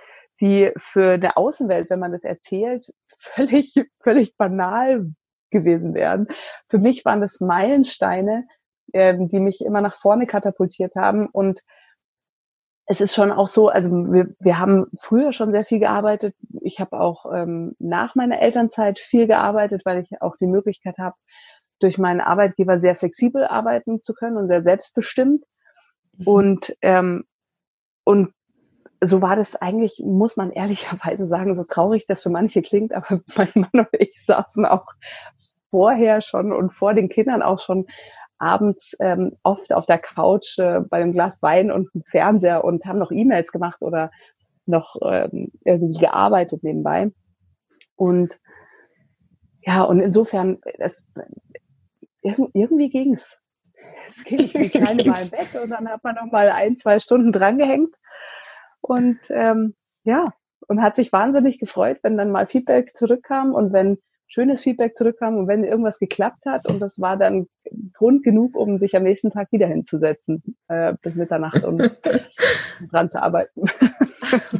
die für eine Außenwelt, wenn man das erzählt, völlig, (laughs) völlig banal gewesen wären. Für mich waren das Meilensteine, ähm, die mich immer nach vorne katapultiert haben und es ist schon auch so, also wir, wir haben früher schon sehr viel gearbeitet. Ich habe auch ähm, nach meiner Elternzeit viel gearbeitet, weil ich auch die Möglichkeit habe, durch meinen Arbeitgeber sehr flexibel arbeiten zu können und sehr selbstbestimmt. Mhm. Und, ähm, und so war das eigentlich, muss man ehrlicherweise sagen, so traurig das für manche klingt, aber (laughs) mein Mann und ich saßen auch vorher schon und vor den Kindern auch schon abends ähm, oft auf der Couch äh, bei einem Glas Wein und einem Fernseher und haben noch E-Mails gemacht oder noch ähm, irgendwie gearbeitet nebenbei. Und ja, und insofern, es, irgendwie ging's. Es ging, (laughs) die Kleine war im Bett und dann hat man noch mal ein, zwei Stunden drangehängt. Und ähm, ja, und hat sich wahnsinnig gefreut, wenn dann mal Feedback zurückkam und wenn schönes Feedback zurückkam und wenn irgendwas geklappt hat und das war dann Grund genug, um sich am nächsten Tag wieder hinzusetzen äh, bis Mitternacht und (laughs) dran zu arbeiten.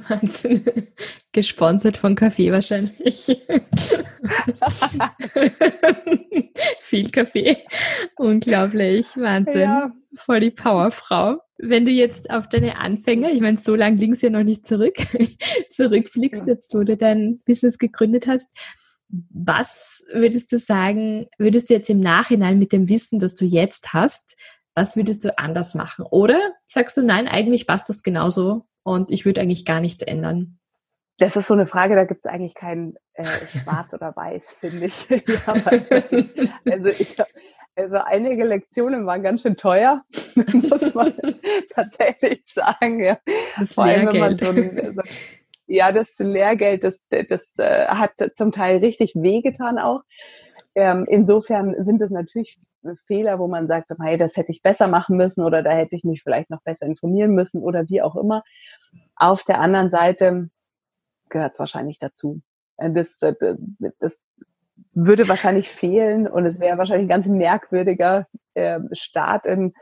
Wahnsinn. (laughs) Gesponsert von Kaffee wahrscheinlich. (laughs) Viel Kaffee. Unglaublich. Wahnsinn. Ja. Voll die Powerfrau. Wenn du jetzt auf deine Anfänge, ich meine, so lange liegst ja noch nicht zurück, (laughs) zurückfliegst, jetzt wo du dein Business gegründet hast, was würdest du sagen, würdest du jetzt im Nachhinein mit dem Wissen, das du jetzt hast, was würdest du anders machen? Oder sagst du, nein, eigentlich passt das genauso und ich würde eigentlich gar nichts ändern? Das ist so eine Frage, da gibt es eigentlich kein äh, Schwarz oder Weiß, finde ich. (laughs) ja, also, ich also einige Lektionen waren ganz schön teuer, (laughs) muss man (laughs) tatsächlich sagen. Ja. Das Vor allem, wenn man so ein, so ja, das Lehrgeld, das, das äh, hat zum Teil richtig wehgetan auch. Ähm, insofern sind es natürlich Fehler, wo man sagt, hey, das hätte ich besser machen müssen oder da hätte ich mich vielleicht noch besser informieren müssen oder wie auch immer. Auf der anderen Seite gehört es wahrscheinlich dazu. Äh, das, äh, das würde wahrscheinlich fehlen und es wäre wahrscheinlich ein ganz merkwürdiger äh, Start in,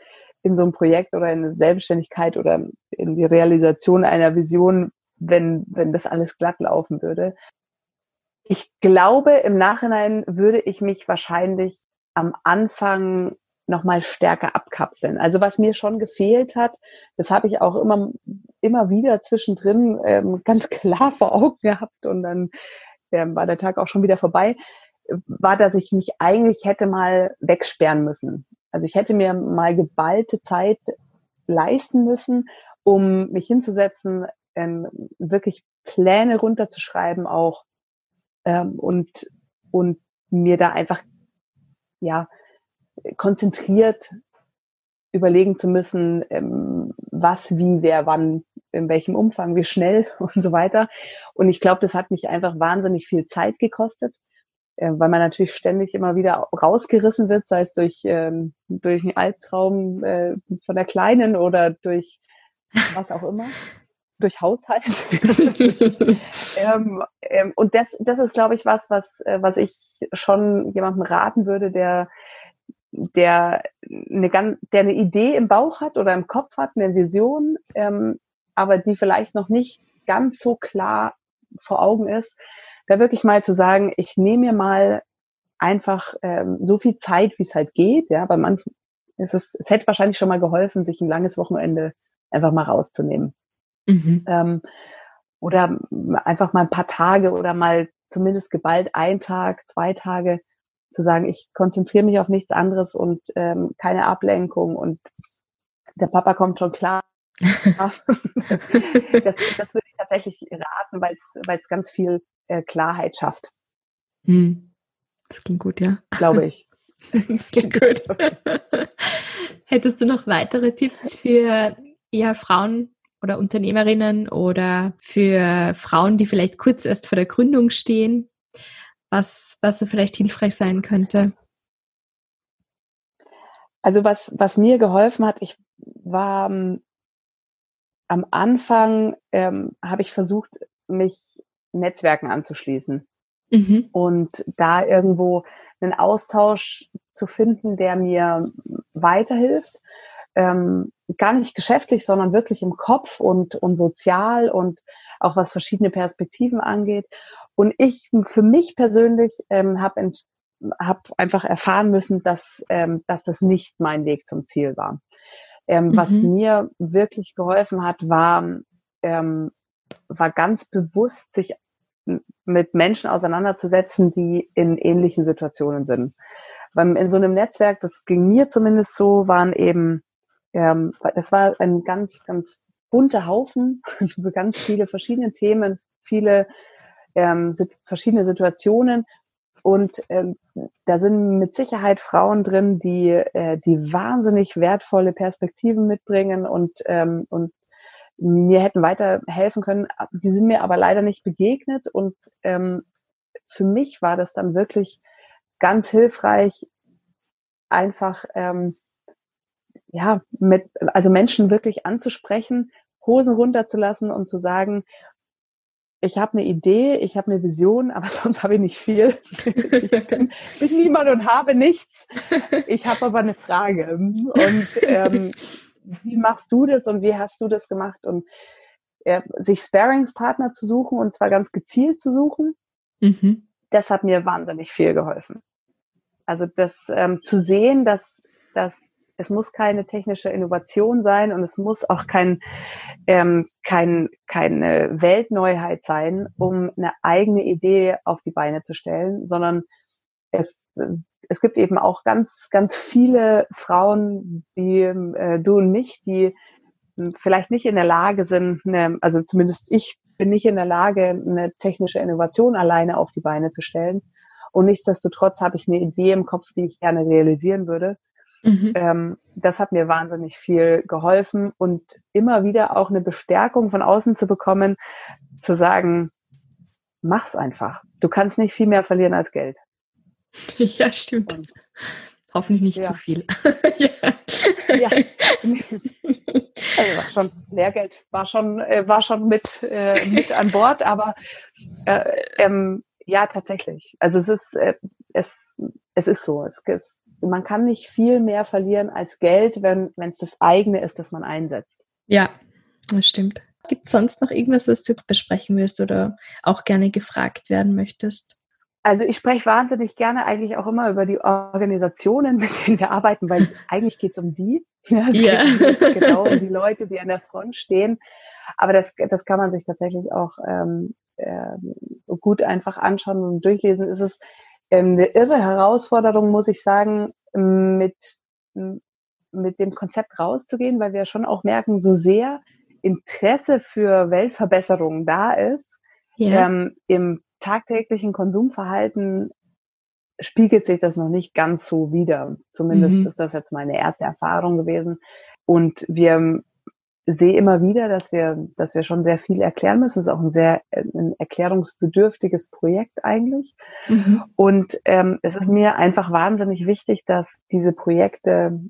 in so ein Projekt oder in eine Selbstständigkeit oder in die Realisation einer Vision, wenn, wenn das alles glatt laufen würde. Ich glaube, im Nachhinein würde ich mich wahrscheinlich am Anfang nochmal stärker abkapseln. Also was mir schon gefehlt hat, das habe ich auch immer, immer wieder zwischendrin ähm, ganz klar vor Augen gehabt und dann ähm, war der Tag auch schon wieder vorbei, war, dass ich mich eigentlich hätte mal wegsperren müssen. Also ich hätte mir mal geballte Zeit leisten müssen, um mich hinzusetzen, ähm, wirklich Pläne runterzuschreiben auch ähm, und, und mir da einfach ja konzentriert überlegen zu müssen, ähm, was, wie, wer, wann, in welchem Umfang, wie schnell (laughs) und so weiter. Und ich glaube, das hat mich einfach wahnsinnig viel Zeit gekostet, äh, weil man natürlich ständig immer wieder rausgerissen wird, sei es durch, ähm, durch einen Albtraum äh, von der Kleinen oder durch was auch immer (laughs) durch Haushalt. (laughs) ähm, ähm, und das, das ist, glaube ich, was, was, äh, was ich schon jemandem raten würde, der, der eine, ganz, der eine Idee im Bauch hat oder im Kopf hat, eine Vision, ähm, aber die vielleicht noch nicht ganz so klar vor Augen ist, da wirklich mal zu sagen, ich nehme mir mal einfach ähm, so viel Zeit, wie es halt geht. Ja, bei manchen ist es, es hätte wahrscheinlich schon mal geholfen, sich ein langes Wochenende einfach mal rauszunehmen. Mhm. Ähm, oder einfach mal ein paar Tage oder mal zumindest geballt ein Tag, zwei Tage zu sagen, ich konzentriere mich auf nichts anderes und ähm, keine Ablenkung und der Papa kommt schon klar. (laughs) das, das würde ich tatsächlich raten, weil es ganz viel äh, Klarheit schafft. Hm. Das klingt gut, ja. Glaube ich. (laughs) das klingt gut. (laughs) Hättest du noch weitere Tipps für ja, Frauen, oder Unternehmerinnen oder für Frauen, die vielleicht kurz erst vor der Gründung stehen, was, was so vielleicht hilfreich sein könnte? Also was, was mir geholfen hat, ich war ähm, am Anfang, ähm, habe ich versucht, mich Netzwerken anzuschließen mhm. und da irgendwo einen Austausch zu finden, der mir weiterhilft. Ähm, gar nicht geschäftlich, sondern wirklich im Kopf und, und sozial und auch was verschiedene Perspektiven angeht. Und ich für mich persönlich ähm, habe hab einfach erfahren müssen, dass, ähm, dass das nicht mein Weg zum Ziel war. Ähm, mhm. Was mir wirklich geholfen hat, war, ähm, war ganz bewusst, sich mit Menschen auseinanderzusetzen, die in ähnlichen Situationen sind. Weil in so einem Netzwerk, das ging mir zumindest so, waren eben, ähm, das war ein ganz, ganz bunter Haufen (laughs) über ganz viele verschiedene Themen, viele ähm, verschiedene Situationen. Und ähm, da sind mit Sicherheit Frauen drin, die, äh, die wahnsinnig wertvolle Perspektiven mitbringen und, ähm, und mir hätten weiterhelfen können. Die sind mir aber leider nicht begegnet. Und ähm, für mich war das dann wirklich ganz hilfreich, einfach ähm, ja mit also Menschen wirklich anzusprechen, Hosen runterzulassen und zu sagen, ich habe eine Idee, ich habe eine Vision, aber (laughs) sonst habe ich nicht viel. Ich bin, bin niemand und habe nichts. Ich habe aber eine Frage. Und ähm, wie machst du das und wie hast du das gemacht? Und äh, sich Sparingspartner zu suchen und zwar ganz gezielt zu suchen, mhm. das hat mir wahnsinnig viel geholfen. Also das ähm, zu sehen, dass, dass es muss keine technische Innovation sein und es muss auch kein, ähm, kein, keine Weltneuheit sein, um eine eigene Idee auf die Beine zu stellen, sondern es, es gibt eben auch ganz, ganz viele Frauen wie äh, du und mich, die vielleicht nicht in der Lage sind, eine, also zumindest ich bin nicht in der Lage, eine technische Innovation alleine auf die Beine zu stellen. Und nichtsdestotrotz habe ich eine Idee im Kopf, die ich gerne realisieren würde. Mhm. Ähm, das hat mir wahnsinnig viel geholfen und immer wieder auch eine Bestärkung von außen zu bekommen, zu sagen, mach's einfach. Du kannst nicht viel mehr verlieren als Geld. (laughs) Ja, stimmt. Und, Hoffentlich nicht ja. zu viel. (laughs) ja. ja. (laughs) Also war schon Lehrgeld war schon äh, war schon mit äh, mit an Bord, aber äh, ähm, ja tatsächlich. Also es ist äh, es es ist so. Es, es, man kann nicht viel mehr verlieren als Geld, wenn es das eigene ist, das man einsetzt. Ja, das stimmt. Gibt es sonst noch irgendwas, was du besprechen willst oder auch gerne gefragt werden möchtest? Also ich spreche wahnsinnig gerne eigentlich auch immer über die Organisationen, mit denen wir arbeiten, weil eigentlich geht es um die. Ja, ja. (laughs) genau um die Leute, die an der Front stehen. Aber das, das kann man sich tatsächlich auch ähm, äh, gut einfach anschauen und durchlesen. Es ist eine irre Herausforderung, muss ich sagen, mit, mit dem Konzept rauszugehen, weil wir schon auch merken, so sehr Interesse für Weltverbesserung da ist, ja. ähm, im tagtäglichen Konsumverhalten spiegelt sich das noch nicht ganz so wider. Zumindest mhm. ist das jetzt meine erste Erfahrung gewesen. Und wir sehen immer wieder, dass wir, dass wir schon sehr viel erklären müssen. Es ist auch ein sehr ein erklärungsbedürftiges Projekt eigentlich. Mhm. Und ähm, es ist mir einfach wahnsinnig wichtig, dass diese Projekte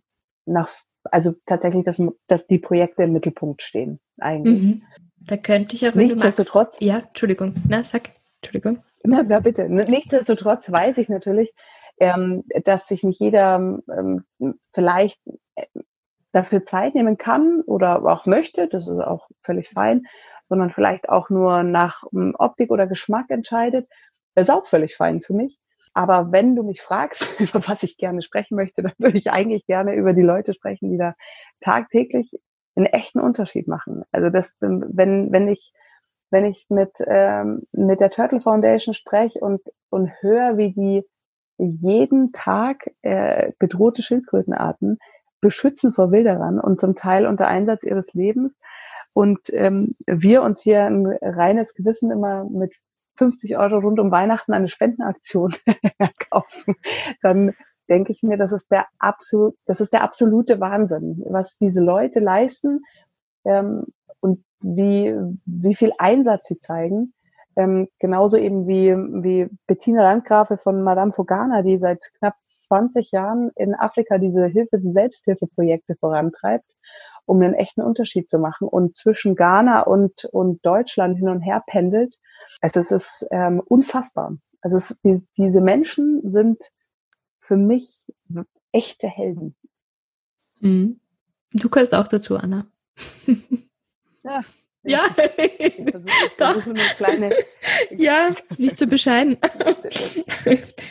nach, also tatsächlich, dass, dass die Projekte im Mittelpunkt stehen eigentlich. Mhm. Da könnte ich auch Nichtsdestotrotz. Ja, Entschuldigung. Na, sag. Entschuldigung. Na, na bitte. Nichtsdestotrotz weiß ich natürlich, ähm, dass sich nicht jeder ähm, vielleicht dafür Zeit nehmen kann oder auch möchte, das ist auch völlig fein, sondern vielleicht auch nur nach ähm, Optik oder Geschmack entscheidet, ist auch völlig fein für mich. Aber wenn du mich fragst, (laughs) über was ich gerne sprechen möchte, dann würde ich eigentlich gerne über die Leute sprechen, die da tagtäglich einen echten Unterschied machen. Also das, ähm, wenn, wenn ich wenn ich mit, ähm, mit der Turtle Foundation spreche und, und höre, wie die jeden Tag äh, bedrohte Schildkrötenarten beschützen vor Wilderern und zum Teil unter Einsatz ihres Lebens. Und ähm, wir uns hier ein reines Gewissen immer mit 50 Euro rund um Weihnachten eine Spendenaktion (laughs) kaufen, dann denke ich mir, das ist der absolut, das ist der absolute Wahnsinn, was diese Leute leisten. Ähm, und wie, wie viel Einsatz sie zeigen. Ähm, genauso eben wie, wie Bettina Landgrafe von Madame Fogana, die seit knapp 20 Jahren in Afrika diese Hilfe, Selbsthilfeprojekte vorantreibt, um einen echten Unterschied zu machen und zwischen Ghana und, und Deutschland hin und her pendelt. Also es ist ähm, unfassbar. Also es, die, diese Menschen sind für mich echte Helden. Mhm. Du kannst auch dazu, Anna. Ja. Ja, Ich versuche, eine kleine. ja, nicht zu bescheiden.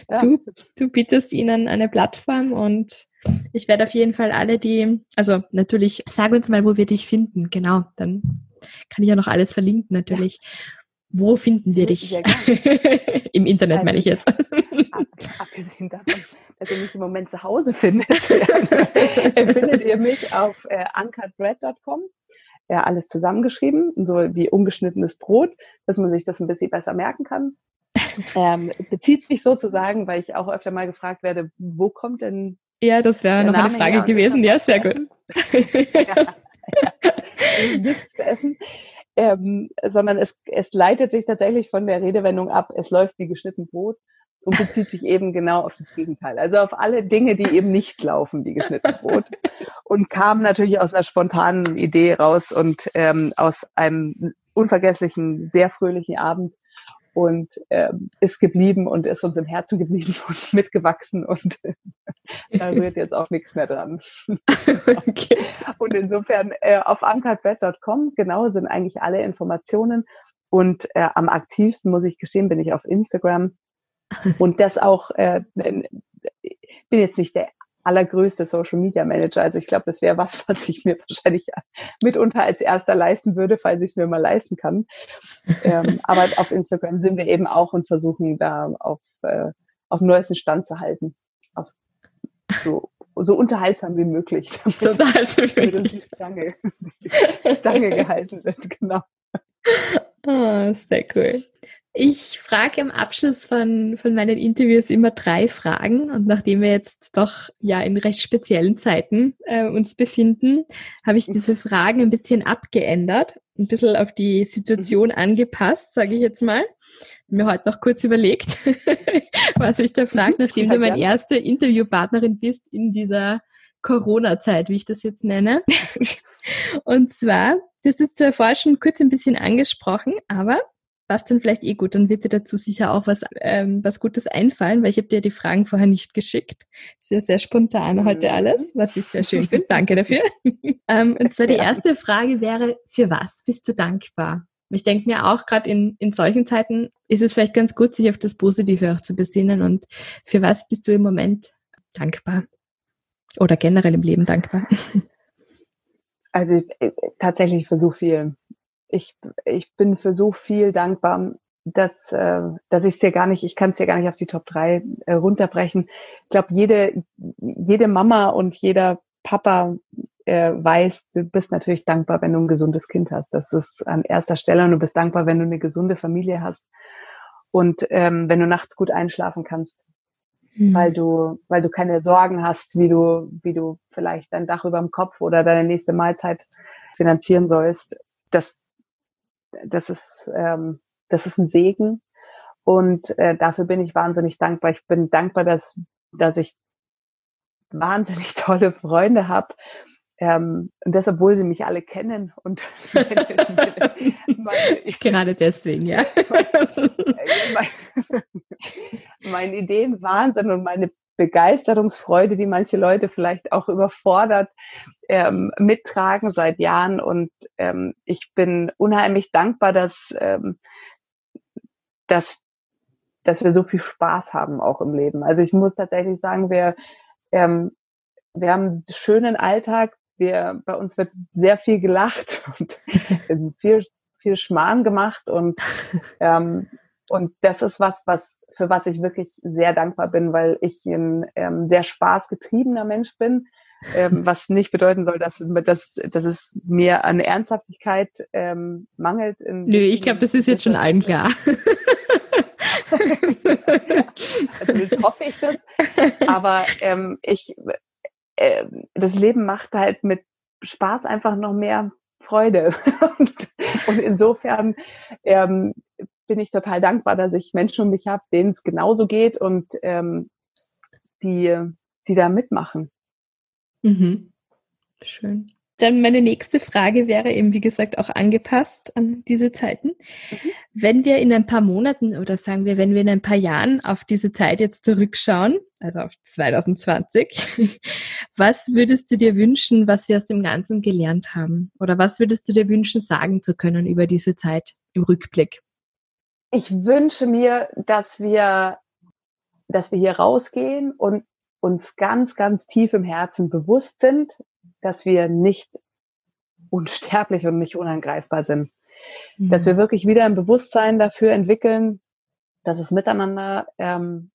Ja. Du, du bietest ihnen eine Plattform und ich werde auf jeden Fall alle, die, also natürlich, sag uns mal, wo wir dich finden. Genau, dann kann ich ja noch alles verlinken, natürlich. Wo finden wir dich? (laughs) Im Internet meine ich jetzt. Ab, abgesehen davon, dass ihr mich im Moment zu Hause findet, (laughs) findet ihr mich auf äh, uncutbread.com. Ja, alles zusammengeschrieben, so wie ungeschnittenes Brot, dass man sich das ein bisschen besser merken kann. (laughs) Ähm, bezieht sich sozusagen, weil ich auch öfter mal gefragt werde, wo kommt denn Ja, das wäre noch eine Name Frage her? Gewesen. Ja, sehr gut. ja, ja. Nichts zu essen, ähm, sondern es, es leitet sich tatsächlich von der Redewendung ab, es läuft wie geschnitten Brot und bezieht sich eben genau auf das Gegenteil. Also auf alle Dinge, die eben nicht laufen wie geschnitten Brot. Und kam natürlich aus einer spontanen Idee raus und ähm, aus einem unvergesslichen, sehr fröhlichen Abend und ähm, ist geblieben und ist uns im Herzen geblieben (laughs) und mitgewachsen und da rührt jetzt auch nichts mehr dran. (laughs) okay. Und insofern äh, auf ankertbett.com genau sind eigentlich alle Informationen. Und äh, am aktivsten, muss ich gestehen, bin ich auf Instagram. Und das auch, äh, ich bin jetzt nicht der allergrößte Social Media Manager. Also ich glaube, das wäre was, (laughs) was ich mir wahrscheinlich mitunter als erster leisten würde, falls ich es mir mal leisten kann. ähm, aber auf Instagram sind wir eben auch und versuchen da auf, äh, auf dem neuesten Stand zu halten. Auf so, so unterhaltsam wie möglich. (laughs) So, damit uns die Stange, (laughs) Stange gehalten wird, genau. Ah, sehr cool. Ich frage am Abschluss von, von meinen Interviews immer drei Fragen und nachdem wir jetzt doch ja in recht speziellen Zeiten äh, uns befinden, habe ich diese Fragen ein bisschen abgeändert, ein bisschen auf die Situation angepasst, sage ich jetzt mal. Mir heute noch kurz überlegt, (laughs) was ich da frage, (laughs) nachdem Ja, du meine erste Interviewpartnerin bist in dieser Corona-Zeit, wie ich das jetzt nenne. (laughs) Und zwar, du hast es zwar vorher schon kurz ein bisschen angesprochen, aber passt dann vielleicht eh gut. Dann wird dir dazu sicher auch was, ähm, was Gutes einfallen, weil ich habe dir die Fragen vorher nicht geschickt. Sehr, sehr spontan Mhm. heute alles, was ich sehr schön finde. Danke dafür. (laughs) ähm, und zwar die Ja. erste Frage wäre, für was bist du dankbar? Ich denke mir auch, gerade in, in solchen Zeiten ist es vielleicht ganz gut, sich auf das Positive auch zu besinnen. Und für was bist du im Moment dankbar? Oder generell im Leben dankbar? (laughs) Also ich, äh, tatsächlich für so viel. Ich, ich bin für so viel dankbar, dass, äh, dass ich es dir gar nicht, ich kann es dir gar nicht auf die Top 3 äh, runterbrechen. Ich glaube, jede, jede Mama und jeder Papa äh, weiß, du bist natürlich dankbar, wenn du ein gesundes Kind hast. Das ist an erster Stelle und du bist dankbar, wenn du eine gesunde Familie hast und ähm, wenn du nachts gut einschlafen kannst weil du, weil du keine Sorgen hast, wie du, wie du vielleicht dein Dach über dem Kopf oder deine nächste Mahlzeit finanzieren sollst. Das, das ist, ähm, das ist ein Segen und äh, dafür bin ich wahnsinnig dankbar. Ich bin dankbar, dass, dass ich wahnsinnig (laughs) tolle Freunde habe. Ähm, und das, obwohl sie mich alle kennen und (laughs) meine, ich, Gerade deswegen, ja. (laughs) mein, mein Ideenwahnsinn und meine Begeisterungsfreude, die manche Leute vielleicht auch überfordert, ähm, mittragen seit Jahren. Und ähm, ich bin unheimlich dankbar, dass, ähm, dass, dass wir so viel Spaß haben auch im Leben. Also ich muss tatsächlich sagen, wir, ähm, wir haben einen schönen Alltag. Wir, bei uns wird sehr viel gelacht (laughs) und viel, viel Schmarrn gemacht und, ähm, und das ist was, was, für was ich wirklich sehr dankbar bin, weil ich ein ähm, sehr spaßgetriebener Mensch bin, ähm, (laughs) was nicht bedeuten soll, dass, dass, dass es mir an Ernsthaftigkeit ähm, mangelt. In Nö, ich glaube, das ist jetzt schon allen klar. (laughs) also jetzt hoffe ich das. Aber ähm, ich, äh, das Leben macht halt mit Spaß einfach noch mehr Freude. (laughs) und, und insofern ähm, bin ich total dankbar, dass ich Menschen um mich habe, denen es genauso geht und ähm, die, die da mitmachen. Mhm. Schön. dann meine nächste Frage wäre eben, wie gesagt, auch angepasst an diese Zeiten. Mhm. Wenn wir in ein paar Monaten oder sagen wir, wenn wir in ein paar Jahren auf diese Zeit jetzt zurückschauen, also auf 2020, (laughs) was würdest du dir wünschen, was wir aus dem Ganzen gelernt haben? Oder was würdest du dir wünschen, sagen zu können über diese Zeit im Rückblick? Ich wünsche mir, dass wir, dass wir hier rausgehen und uns ganz, ganz tief im Herzen bewusst sind, dass wir nicht unsterblich und nicht unangreifbar sind. Mhm. Dass wir wirklich wieder ein Bewusstsein dafür entwickeln, dass es miteinander ähm,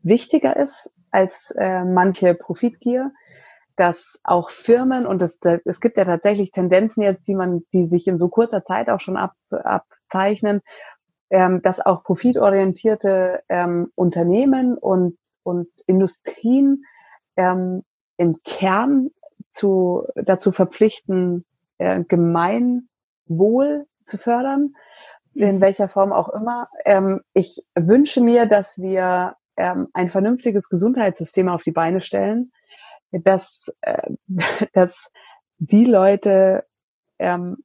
wichtiger ist als äh, manche Profitgier, dass auch Firmen und es, es gibt ja tatsächlich Tendenzen jetzt, die man, die sich in so kurzer Zeit auch schon ab, abzeichnen, ähm, dass auch profitorientierte ähm, Unternehmen und, und Industrien ähm, im Kern zu, dazu verpflichten, äh, Gemeinwohl zu fördern, in mhm. welcher Form auch immer. Ähm, ich wünsche mir, dass wir ähm, ein vernünftiges Gesundheitssystem auf die Beine stellen, dass, äh, (laughs) dass die Leute ähm,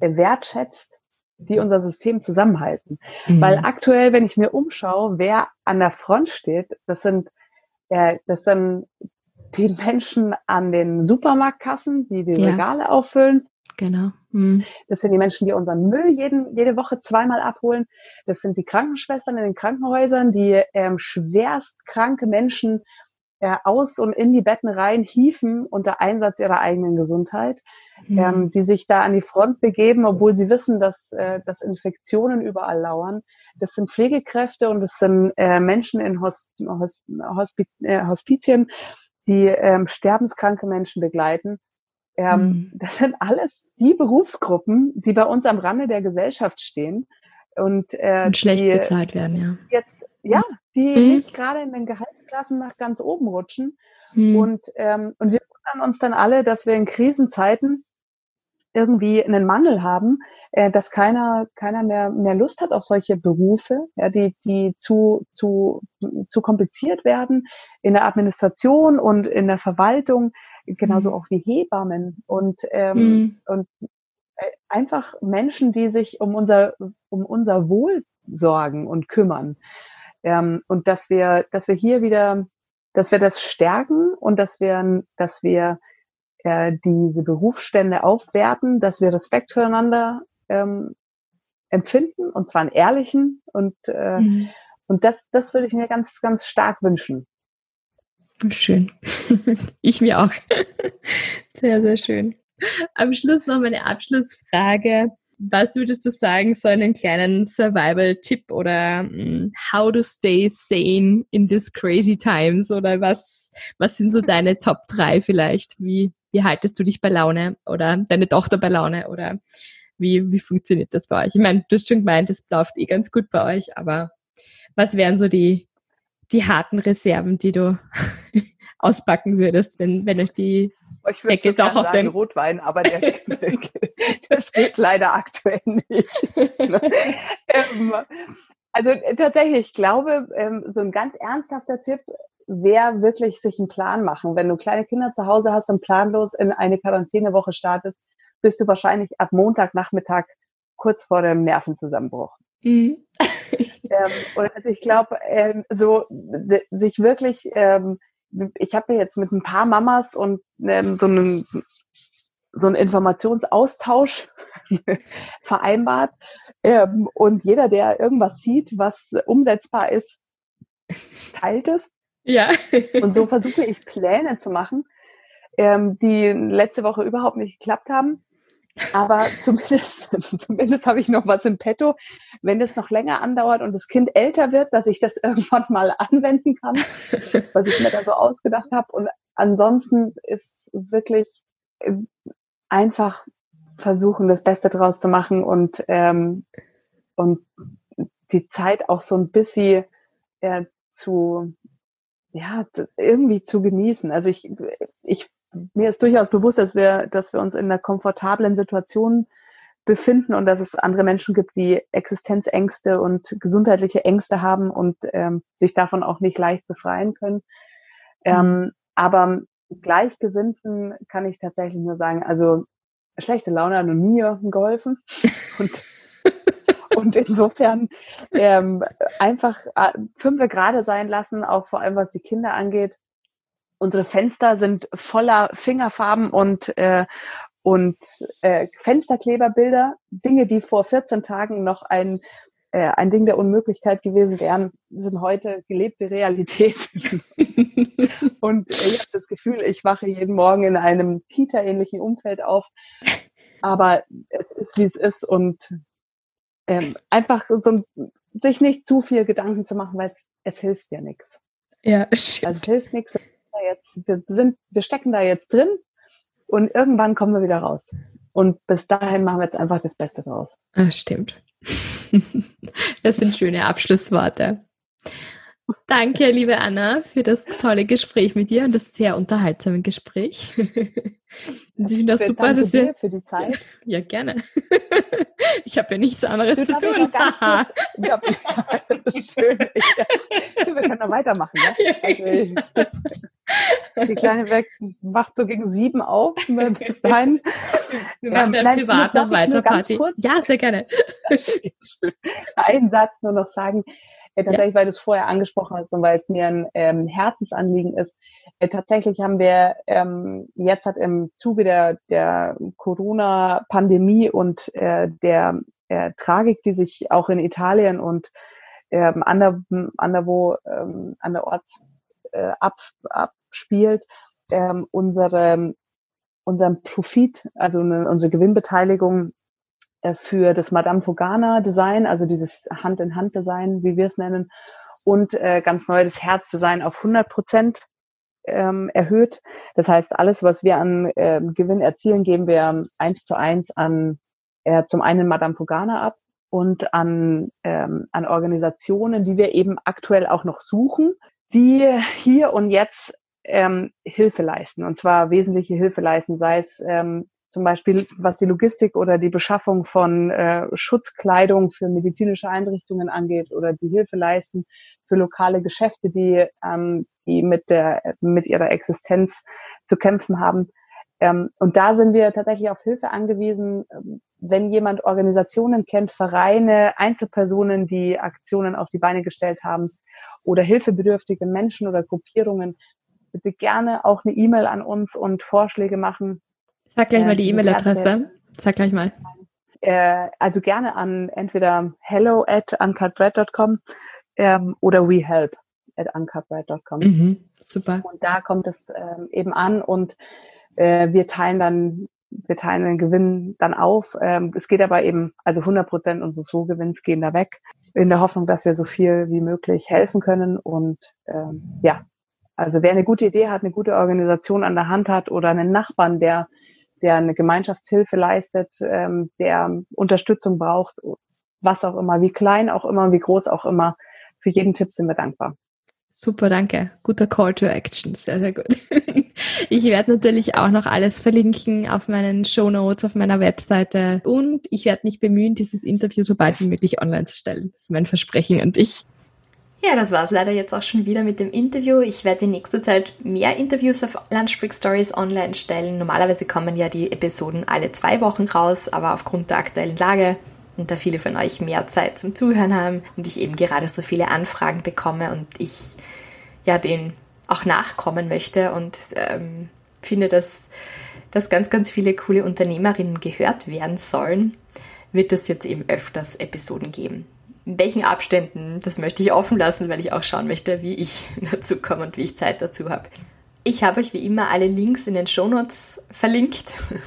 wertschätzt, die unser System zusammenhalten. Mhm. Weil aktuell, wenn ich mir umschaue, wer an der Front steht, das sind äh, das sind die (laughs) Menschen an den Supermarktkassen, die die ja. Regale auffüllen. Genau. Mhm. Das sind die Menschen, die unseren Müll jeden, jede Woche zweimal abholen. Das sind die Krankenschwestern in den Krankenhäusern, die ähm, schwerst kranke Menschen äh, aus und in die Betten rein hieven unter Einsatz ihrer eigenen Gesundheit, mhm. ähm, die sich da an die Front begeben, obwohl sie wissen, dass, äh, dass Infektionen überall lauern. Das sind Pflegekräfte und das sind äh, Menschen in Hosp Hosp äh, Hospizien, die ähm, sterbenskranke Menschen begleiten. Ähm, mhm. Das sind alles die Berufsgruppen, die bei uns am Rande der Gesellschaft stehen und, äh, und schlecht die, bezahlt werden, ja. Jetzt, ja, die mhm. nicht gerade in den Gehaltsklassen nach ganz oben rutschen. Mhm. Und, ähm, und wir wundern uns dann alle, dass wir in Krisenzeiten irgendwie einen Mangel haben, äh, dass keiner, keiner mehr, mehr Lust hat auf solche Berufe, ja, die, die zu, zu, zu kompliziert werden in der Administration und in der Verwaltung, genauso mhm. auch wie Hebammen und, ähm, mhm. und einfach Menschen, die sich um unser, um unser Wohl sorgen und kümmern. Ähm, und dass wir, dass wir hier wieder, dass wir das stärken und dass wir, dass wir äh, diese Berufsstände aufwerten, dass wir Respekt füreinander ähm, empfinden und zwar einen ehrlichen und äh, mhm. und das das würde ich mir ganz ganz stark wünschen. Schön. (laughs) ich mir auch. Sehr sehr schön. Am Schluss noch meine Abschlussfrage. Was würdest du sagen, so einen kleinen Survival-Tipp oder um, how to stay sane in these crazy times? Oder was, was sind so deine Top 3 vielleicht? Wie, wie haltest du dich bei Laune oder deine Tochter bei Laune oder wie, wie funktioniert das bei euch? Ich meine, du hast schon gemeint, es läuft eh ganz gut bei euch, aber was wären so die, die harten Reserven, die du (laughs) auspacken würdest, wenn, wenn euch die ich würde doch auf den Rotwein, aber der, (laughs) das geht leider aktuell nicht. (laughs) ähm, also äh, tatsächlich, ich glaube, ähm, so ein ganz ernsthafter Tipp wäre wirklich sich einen Plan machen. Wenn du kleine Kinder zu Hause hast und planlos in eine Quarantänewoche startest, bist du wahrscheinlich ab Montagnachmittag kurz vor dem Nervenzusammenbruch. Mhm. ähm, und also ich glaube, ähm, so sich wirklich ähm, ich habe jetzt mit ein paar Mamas und ähm, so einen so einen Informationsaustausch (laughs) vereinbart. Ähm, und jeder, der irgendwas sieht, was umsetzbar ist, teilt es. Ja. und so versuche ich Pläne zu machen, ähm, die letzte Woche überhaupt nicht geklappt haben. Aber (laughs) zumindest, zumindest habe ich noch was im Petto, wenn es noch länger andauert und das Kind älter wird, dass ich das (laughs) irgendwann mal anwenden kann, was ich mir da so ausgedacht habe. Und ansonsten ist wirklich äh, einfach versuchen, das Beste draus zu machen und, ähm, und die Zeit auch so ein bisschen äh, zu, ja, irgendwie zu genießen. Also ich, ich mir ist durchaus bewusst, dass wir, dass wir uns in einer komfortablen Situation befinden und dass es andere Menschen gibt, die Existenzängste und gesundheitliche Ängste haben und ähm, sich davon auch nicht leicht befreien können. Ähm, mhm. aber Gleichgesinnten kann ich tatsächlich nur sagen, also schlechte Laune hat noch nie geholfen. (laughs) Und, und insofern ähm, einfach äh, fünf gerade sein lassen, auch vor allem was die Kinder angeht. Unsere Fenster sind voller Fingerfarben und äh, und äh, Fensterkleberbilder, Dinge, die vor 14 Tagen noch ein äh, ein Ding der Unmöglichkeit gewesen wären, sind heute gelebte Realität. (laughs) und ich habe das Gefühl, ich wache jeden Morgen in einem Kita-ähnlichen Umfeld auf. Aber es ist, wie es ist. Und ähm, einfach so, sich nicht zu viel Gedanken zu machen, weil es, es hilft ja nichts. Ja. Also es hilft nichts. Wir, wir, sind, wir stecken da jetzt drin und irgendwann kommen wir wieder raus. Und bis dahin machen wir jetzt einfach das Beste draus. Ah, stimmt. (laughs) Das sind schöne Abschlussworte. Danke, liebe Anna, für das tolle Gespräch mit dir und das sehr unterhaltsame Gespräch. Und (laughs) ich finde das super, dass ihr für die Zeit. Ja, gerne. (laughs) Ich habe ja nichts anderes du, zu tun. Ganz (laughs) kurz, ja, schön. wir können noch weitermachen. Ja? Also, die Kleine weg wacht so gegen sieben auf. Bis dahin. Wir machen ähm, privat noch weiter Party. Ja, sehr gerne. Einen Satz nur noch sagen. Äh, tatsächlich, ja. weil du es vorher angesprochen hast und weil es mir ein ähm, Herzensanliegen ist. Äh, tatsächlich haben wir ähm, jetzt hat im Zuge der, der Corona-Pandemie und äh, der äh, Tragik, die sich auch in Italien und ähm, ander, anderwo ähm, anderorts äh, ab, abspielt, ähm, unsere, unseren Profit, also eine, unsere Gewinnbeteiligung für das Madame Fogana Design, also dieses Hand-in-Hand-Design, wie wir es nennen, und äh, ganz neu das Herzdesign auf 100 Prozent ähm, erhöht. Das heißt, alles, was wir an äh, Gewinn erzielen, geben wir eins zu eins an äh, zum einen Madame Fogana ab und an, ähm, an Organisationen, die wir eben aktuell auch noch suchen, die hier und jetzt ähm, Hilfe leisten. Und zwar wesentliche Hilfe leisten, sei es ähm, zum Beispiel was die Logistik oder die Beschaffung von äh, Schutzkleidung für medizinische Einrichtungen angeht oder die Hilfe leisten für lokale Geschäfte, die, ähm, die mit, der, mit ihrer Existenz zu kämpfen haben. Ähm, und da sind wir tatsächlich auf Hilfe angewiesen, ähm, wenn jemand Organisationen kennt, Vereine, Einzelpersonen, die Aktionen auf die Beine gestellt haben oder hilfebedürftige Menschen oder Gruppierungen, bitte gerne auch eine E-Mail an uns und Vorschläge machen, Sag gleich mal die E-Mail-Adresse. Sag gleich mal. Äh, also gerne an entweder hello at uncutbread.com ähm, oder wehelp at uncutbread.com. Mhm, super. Und da kommt es ähm, eben an und äh, wir teilen dann wir teilen den Gewinn dann auf. Ähm, es geht aber eben, also 100 Prozent unseres Rohgewinns gehen da weg, in der Hoffnung, dass wir so viel wie möglich helfen können. Und ähm, ja, also wer eine gute Idee hat, eine gute Organisation an der Hand hat oder einen Nachbarn, der der eine Gemeinschaftshilfe leistet, ähm, der Unterstützung braucht, was auch immer, wie klein auch immer, wie groß auch immer. Für jeden Tipp sind wir dankbar. Super, danke. Guter Call to Action. Sehr, sehr gut. (laughs) Ich werde natürlich auch noch alles verlinken auf meinen Show Notes, auf meiner Webseite und ich werde mich bemühen, dieses Interview so bald wie möglich online zu stellen. Das ist mein Versprechen an dich. Ja, das war es leider jetzt auch schon wieder mit dem Interview. Ich werde in nächster Zeit mehr Interviews auf Lunchbreak Stories online stellen. Normalerweise kommen ja die Episoden alle zwei Wochen raus, aber aufgrund der aktuellen Lage und da viele von euch mehr Zeit zum Zuhören haben und ich eben gerade so viele Anfragen bekomme und ich ja den auch nachkommen möchte und ähm, finde, dass, dass ganz, ganz viele coole Unternehmerinnen gehört werden sollen, wird es jetzt eben öfters Episoden geben in welchen Abständen, das möchte ich offen lassen, weil ich auch schauen möchte, wie ich (laughs) dazu komme und wie ich Zeit dazu habe. Ich habe euch wie immer alle Links in den Shownotes verlinkt. (laughs)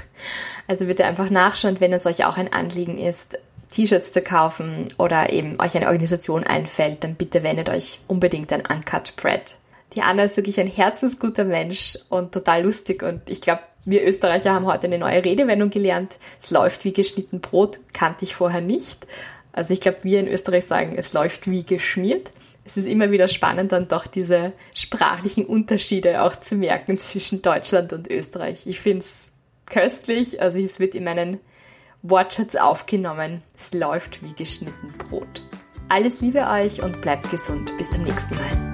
Also bitte einfach nachschauen, wenn es euch auch ein Anliegen ist, T-Shirts zu kaufen oder eben euch eine Organisation einfällt, dann bitte wendet euch unbedingt an Uncut Bread. Die Anna ist wirklich ein herzensguter Mensch und total lustig und ich glaube, wir Österreicher haben heute eine neue Redewendung gelernt. Es läuft wie geschnitten Brot, kannte ich vorher nicht. Also ich glaube, wir in Österreich sagen, es läuft wie geschmiert. Es ist immer wieder spannend, dann doch diese sprachlichen Unterschiede auch zu merken zwischen Deutschland und Österreich. Ich finde es köstlich, also es wird in meinen Wortschatz aufgenommen. Es läuft wie geschnitten Brot. Alles Liebe euch und bleibt gesund. Bis zum nächsten Mal.